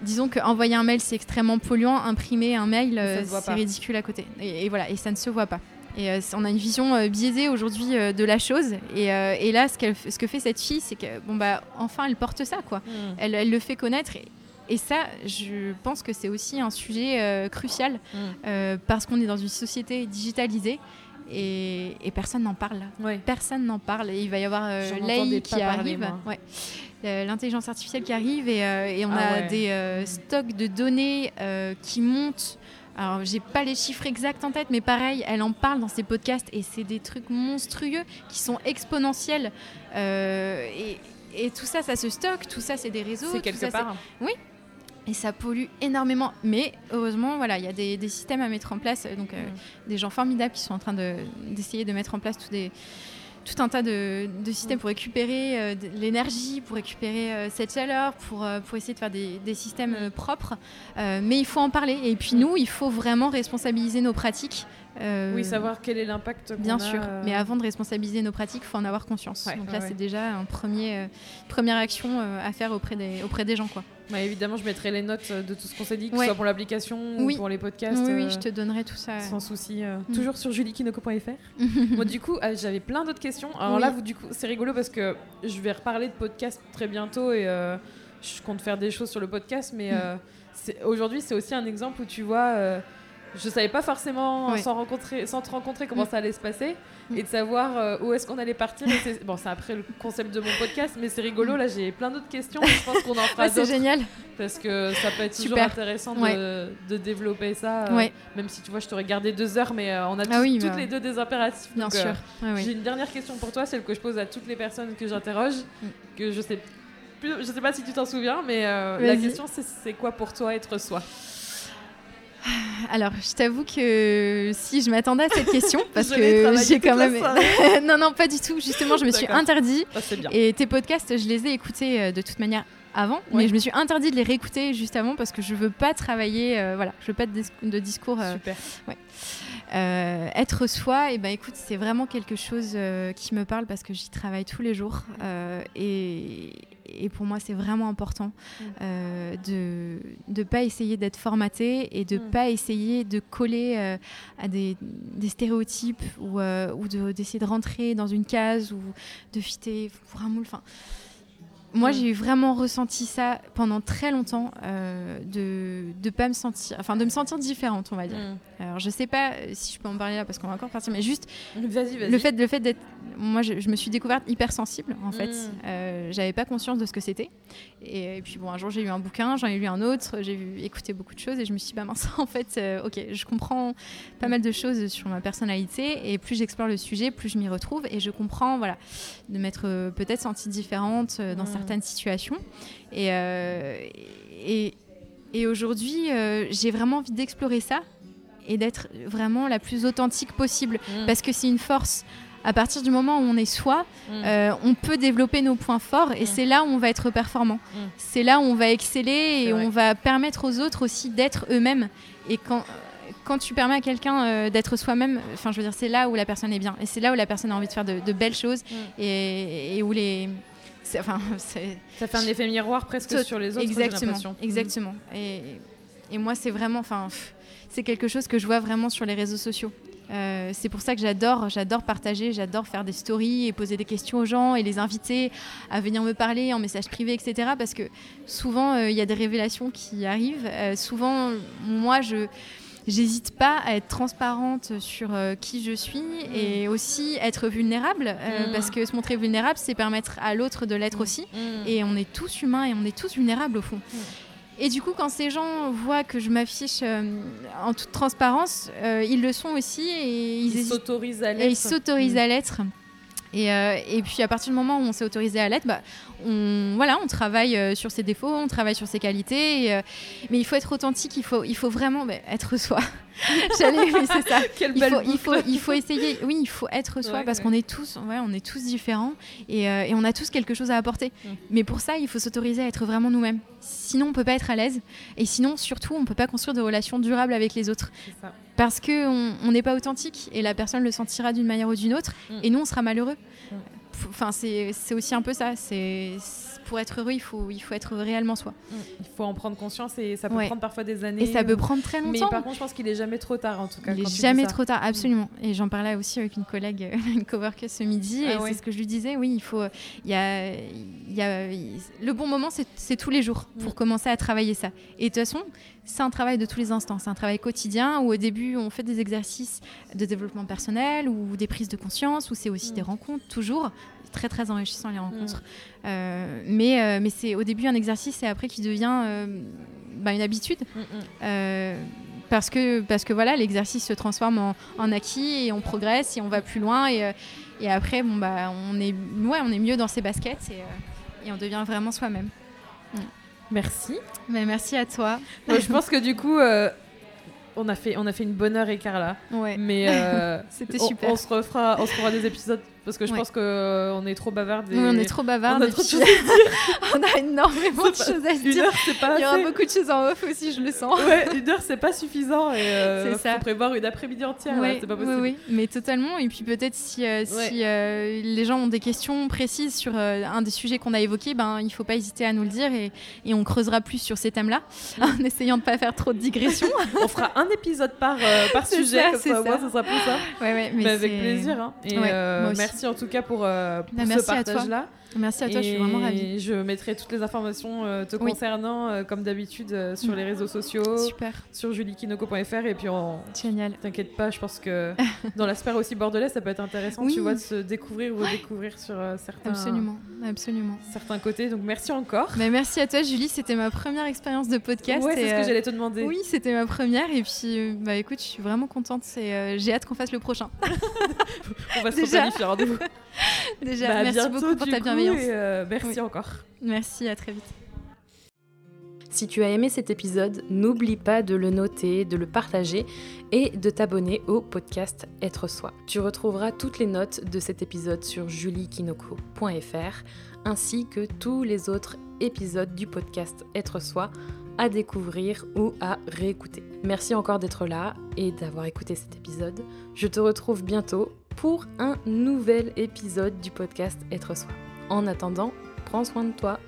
Disons qu'envoyer un mail, c'est extrêmement polluant. Imprimer un mail, euh, c'est ridicule à côté. Et, voilà, et ça ne se voit pas. Et on a une vision biaisée aujourd'hui de la chose. Et, et là, ce, ce, que fait cette fille, c'est que, bon, bah, enfin, elle porte ça, quoi. Hmm. Elle, elle, le fait connaître. Et, et ça, je pense que c'est aussi un sujet euh, crucial mm. euh, parce qu'on est dans une société digitalisée et, personne n'en parle. Personne n'en parle. Et il va y avoir euh, l'AI qui arrive. L'intelligence artificielle qui arrive et, on ah a des stocks de données qui montent. Alors, j'ai pas les chiffres exacts en tête, mais pareil, elle en parle dans ses podcasts et c'est des trucs monstrueux qui sont exponentiels. et, et tout ça, ça se stocke, tout ça, c'est des réseaux. C'est quelque part. Oui, et ça pollue énormément. Mais heureusement, voilà, il y a des, systèmes à mettre en place. Donc, euh, mm. des gens formidables qui sont en train d'essayer de, mettre en place tout, des, tout un tas de, systèmes pour récupérer euh, l'énergie, pour récupérer euh, cette chaleur, pour, pour essayer de faire des, des systèmes mm. propres. mais il faut en parler. Et puis, mm. nous, il faut vraiment responsabiliser nos pratiques. Euh, oui, savoir quel est l'impact. Bien sûr, euh, mais avant de responsabiliser nos pratiques, il faut en avoir conscience. Donc là, c'est déjà une premier, euh, première action à faire auprès des, auprès des gens. Quoi. évidemment, je mettrai les notes de tout ce qu'on s'est dit, que ce soit pour l'application ou pour les podcasts. Oui, oui, je te donnerai tout ça. Sans souci. Mm. Toujours sur juliekinoko.fr. Moi, du coup, j'avais plein d'autres questions. Alors là, vous, du coup, c'est rigolo parce que je vais reparler de podcast très bientôt et je compte faire des choses sur le podcast, mais mm. aujourd'hui, c'est aussi un exemple où tu vois je savais pas forcément Ouais. sans rencontrer, sans te rencontrer comment Mm. ça allait se passer Mm. et de savoir euh, où est-ce qu'on allait partir. Et bon, c'est après le concept de mon podcast, mais c'est rigolo. Là, j'ai plein d'autres questions. Je pense qu'on en fera Ouais, c'est génial. parce que ça peut être toujours intéressant de, Ouais. de développer ça. euh. Même si tu vois, je t'aurais gardé deux heures, mais euh, on a Ah oui, toutes bah, les deux des impératifs. Bien donc, sûr. ouais. J'ai une dernière question pour toi, celle que je pose à toutes les personnes que j'interroge, Mm. que je sais plus, je sais pas si tu t'en souviens, mais la question c'est c'est quoi pour toi être soi? Alors, je t'avoue que si je m'attendais à cette question, parce que j'ai quand même. non, non, pas du tout. Justement, je me suis interdit. Ah. Et tes podcasts, je les ai écoutés euh, de toute manière avant, Ouais. mais je me suis interdit de les réécouter juste avant parce que je veux pas travailler, euh, voilà, je veux pas de, dis- de discours. euh, Super. euh, être soi, et ben écoute, c'est vraiment quelque chose qui me parle parce que j'y travaille tous les jours et, et pour moi c'est vraiment important Mm. euh, de ne pas essayer d'être formaté et de Mm. pas essayer de coller euh, à des, des stéréotypes ou, euh, ou de- d'essayer de, rentrer dans une case ou de fitter pour un moule. Enfin, moi, Mm. j'ai vraiment ressenti ça pendant très longtemps, euh, de de pas me sentir, enfin de me sentir différente, on va dire. Mm. Alors, je sais pas euh, si je peux en parler là parce qu'on va encore partir, mais juste le fait, le fait d'être. Moi, je, je me suis découverte hypersensible, en fait. Mm. Euh, J'avais pas conscience de ce que c'était. Et, et puis, bon, un jour, j'ai lu un bouquin, j'en ai lu un autre, j'ai écouté beaucoup de choses et je me suis dit, bah mince, en fait, euh, ok, je comprends pas mal de choses sur ma personnalité et plus j'explore le sujet, plus je m'y retrouve et je comprends, voilà, de m'être peut-être sentie différente dans Mm. Certaines situations. Et, euh, et, et aujourd'hui, euh, j'ai vraiment envie d'explorer ça et d'être vraiment la plus authentique possible Mm. parce que c'est une force. À partir du moment où on est soi, Mm. euh, on peut développer nos points forts et Mm. c'est là où on va être performant. Mm. C'est là où on va exceller et vrai. on va permettre aux autres aussi d'être eux-mêmes. Et quand, quand tu permets à quelqu'un euh, d'être soi-même, enfin, je veux dire, c'est là où la personne est bien et c'est là où la personne a envie de faire de, de belles choses et, et où les. C'est- Enfin, Ça fait un effet miroir presque Tout- sur les autres. exactement, l'impression. exactement. Et, et moi, c'est vraiment, enfin, c'est quelque chose que je vois vraiment sur les réseaux sociaux. Euh, c'est pour ça que j'adore, j'adore partager, j'adore faire des stories et poser des questions aux gens et les inviter à venir me parler en message privé, etc. Parce que souvent, euh, il y a des révélations qui arrivent. Euh, souvent, moi, je J'hésite pas à être transparente sur euh, qui je suis et aussi être vulnérable euh, Mm. parce que se montrer vulnérable, c'est permettre à l'autre de l'être aussi. Mm. Et on est tous humains et on est tous vulnérables au fond. Mm. Et du coup, quand ces gens voient que je m'affiche euh, en toute transparence, euh, ils le sont aussi et ils, s'autorisent à et l'être. ils s'autorisent Mm. à l'être. Et, euh, et puis à partir du moment où on s'est autorisé à l'être, bah, on, voilà, on travaille euh, sur ses défauts, on travaille sur ses qualités. et, euh, mais il faut être authentique, il faut, il faut vraiment bah, être soi. J'allais, oui, c'est ça. Quelle Il belle faut, il, faut, il faut essayer, oui, il faut être soi Ouais, parce ouais. qu'on est tous, ouais, on est tous différents et, euh, et on a tous quelque chose à apporter. Mm. Mais pour ça, il faut s'autoriser à être vraiment nous-mêmes. Sinon, on peut pas être à l'aise et sinon, surtout, on peut pas construire de relations durables avec les autres C'est ça. Parce que on on n'est pas authentique et la personne le sentira d'une manière ou d'une autre Mm. et nous, on sera malheureux. Mm. Enfin, c'est aussi un peu ça. C'est- pour être heureux, il faut, il faut être réellement soi. Mm. Il faut en prendre conscience et ça peut Ouais. prendre parfois des années. Et ça peut prendre très Mais longtemps. par contre, je pense qu'il est jamais trop tard en tout cas. Il jamais trop tard, absolument. Et j'en parlais aussi avec une collègue, une coworker ce midi, Ah et ouais. c'est ce que je lui disais. Oui, il faut, il y a, il y a, il- le bon moment, c'est tous les jours pour Mm. commencer à travailler ça. Et de toute façon, c'est un travail de tous les instants. C'est un travail quotidien où au début, on fait des exercices de développement personnel ou des prises de conscience, où c'est aussi Mm. des rencontres, toujours très très enrichissant les rencontres. Mais euh, mais c'est au début un exercice et après qui devient euh, bah, une habitude. Mm, mm. Euh, parce que, parce que voilà, l'exercice se transforme en, en acquis et on progresse et on va plus loin. Et, euh, et après, bon, bah, on, est, ouais, on est mieux dans ses baskets et, euh, et on devient vraiment soi-même. Merci. Mais merci à toi. Je pense que du coup, euh, on, a fait, on a fait une bonne heure et quart là. Ouais, Mais euh, c'était on, super. on se refera, on se fera des épisodes parce que je Ouais. pense qu'on est trop bavarde. Oui, on est trop bavards. on a trop de choses on a énormément de choses à se Une dire. heure, c'est pas Il y aura beaucoup de choses en off aussi, je le sens. Ouais, une heure, c'est pas suffisant. Et euh, C'est ça. faut prévoir une après-midi entière. là, Ouais, c'est pas oui, possible. oui, mais totalement. Et puis peut-être si, euh, si euh, les gens ont des questions précises sur euh, un des sujets qu'on a évoqués, ben, il ne faut pas hésiter à nous le dire et, et on creusera plus sur ces thèmes-là Mm. en essayant de ne pas faire trop de digressions. On fera un épisode par, euh, par sujet, ça, comme ça, ça. sera plus ça. ouais, ouais, Mais, avec plaisir. hein. Et Ouais, euh, moi aussi. merci en tout cas pour, euh, pour Bah, ce merci partage-là. Merci à toi, je suis vraiment ravie. Et je mettrai toutes les informations euh, te Oui. concernant, euh, comme d'habitude, euh, sur Mm. les réseaux sociaux, Super, sur juliekinoko.fr. Et puis, on... génial. t'inquiète pas, je pense que dans la sphère aussi bordelaise, ça peut être intéressant, Oui. tu vois, de se découvrir ou redécouvrir sur certains, Absolument, absolument. certains côtés. Donc, merci encore. Bah, merci à toi, Julie. C'était ma première expérience de podcast. ouais, c'est et, ce que j'allais te demander. Oui, c'était ma première. Et puis, bah écoute, je suis vraiment contente. J'ai hâte qu'on fasse le prochain. On va se Déjà. Rendez-vous. Déjà, Bah, merci bientôt, beaucoup pour ta bienveillance. et, euh, merci Oui. encore. Merci, à très vite. Si tu as aimé cet épisode, n'oublie pas de le noter, de le partager et de t'abonner au podcast Être Soi. Tu retrouveras toutes les notes de cet épisode sur juliekinoko.fr ainsi que tous les autres épisodes du podcast Être Soi à découvrir ou à réécouter. Merci encore d'être là et d'avoir écouté cet épisode. Je te retrouve bientôt pour un nouvel épisode du podcast Être Soi. En attendant, prends soin de toi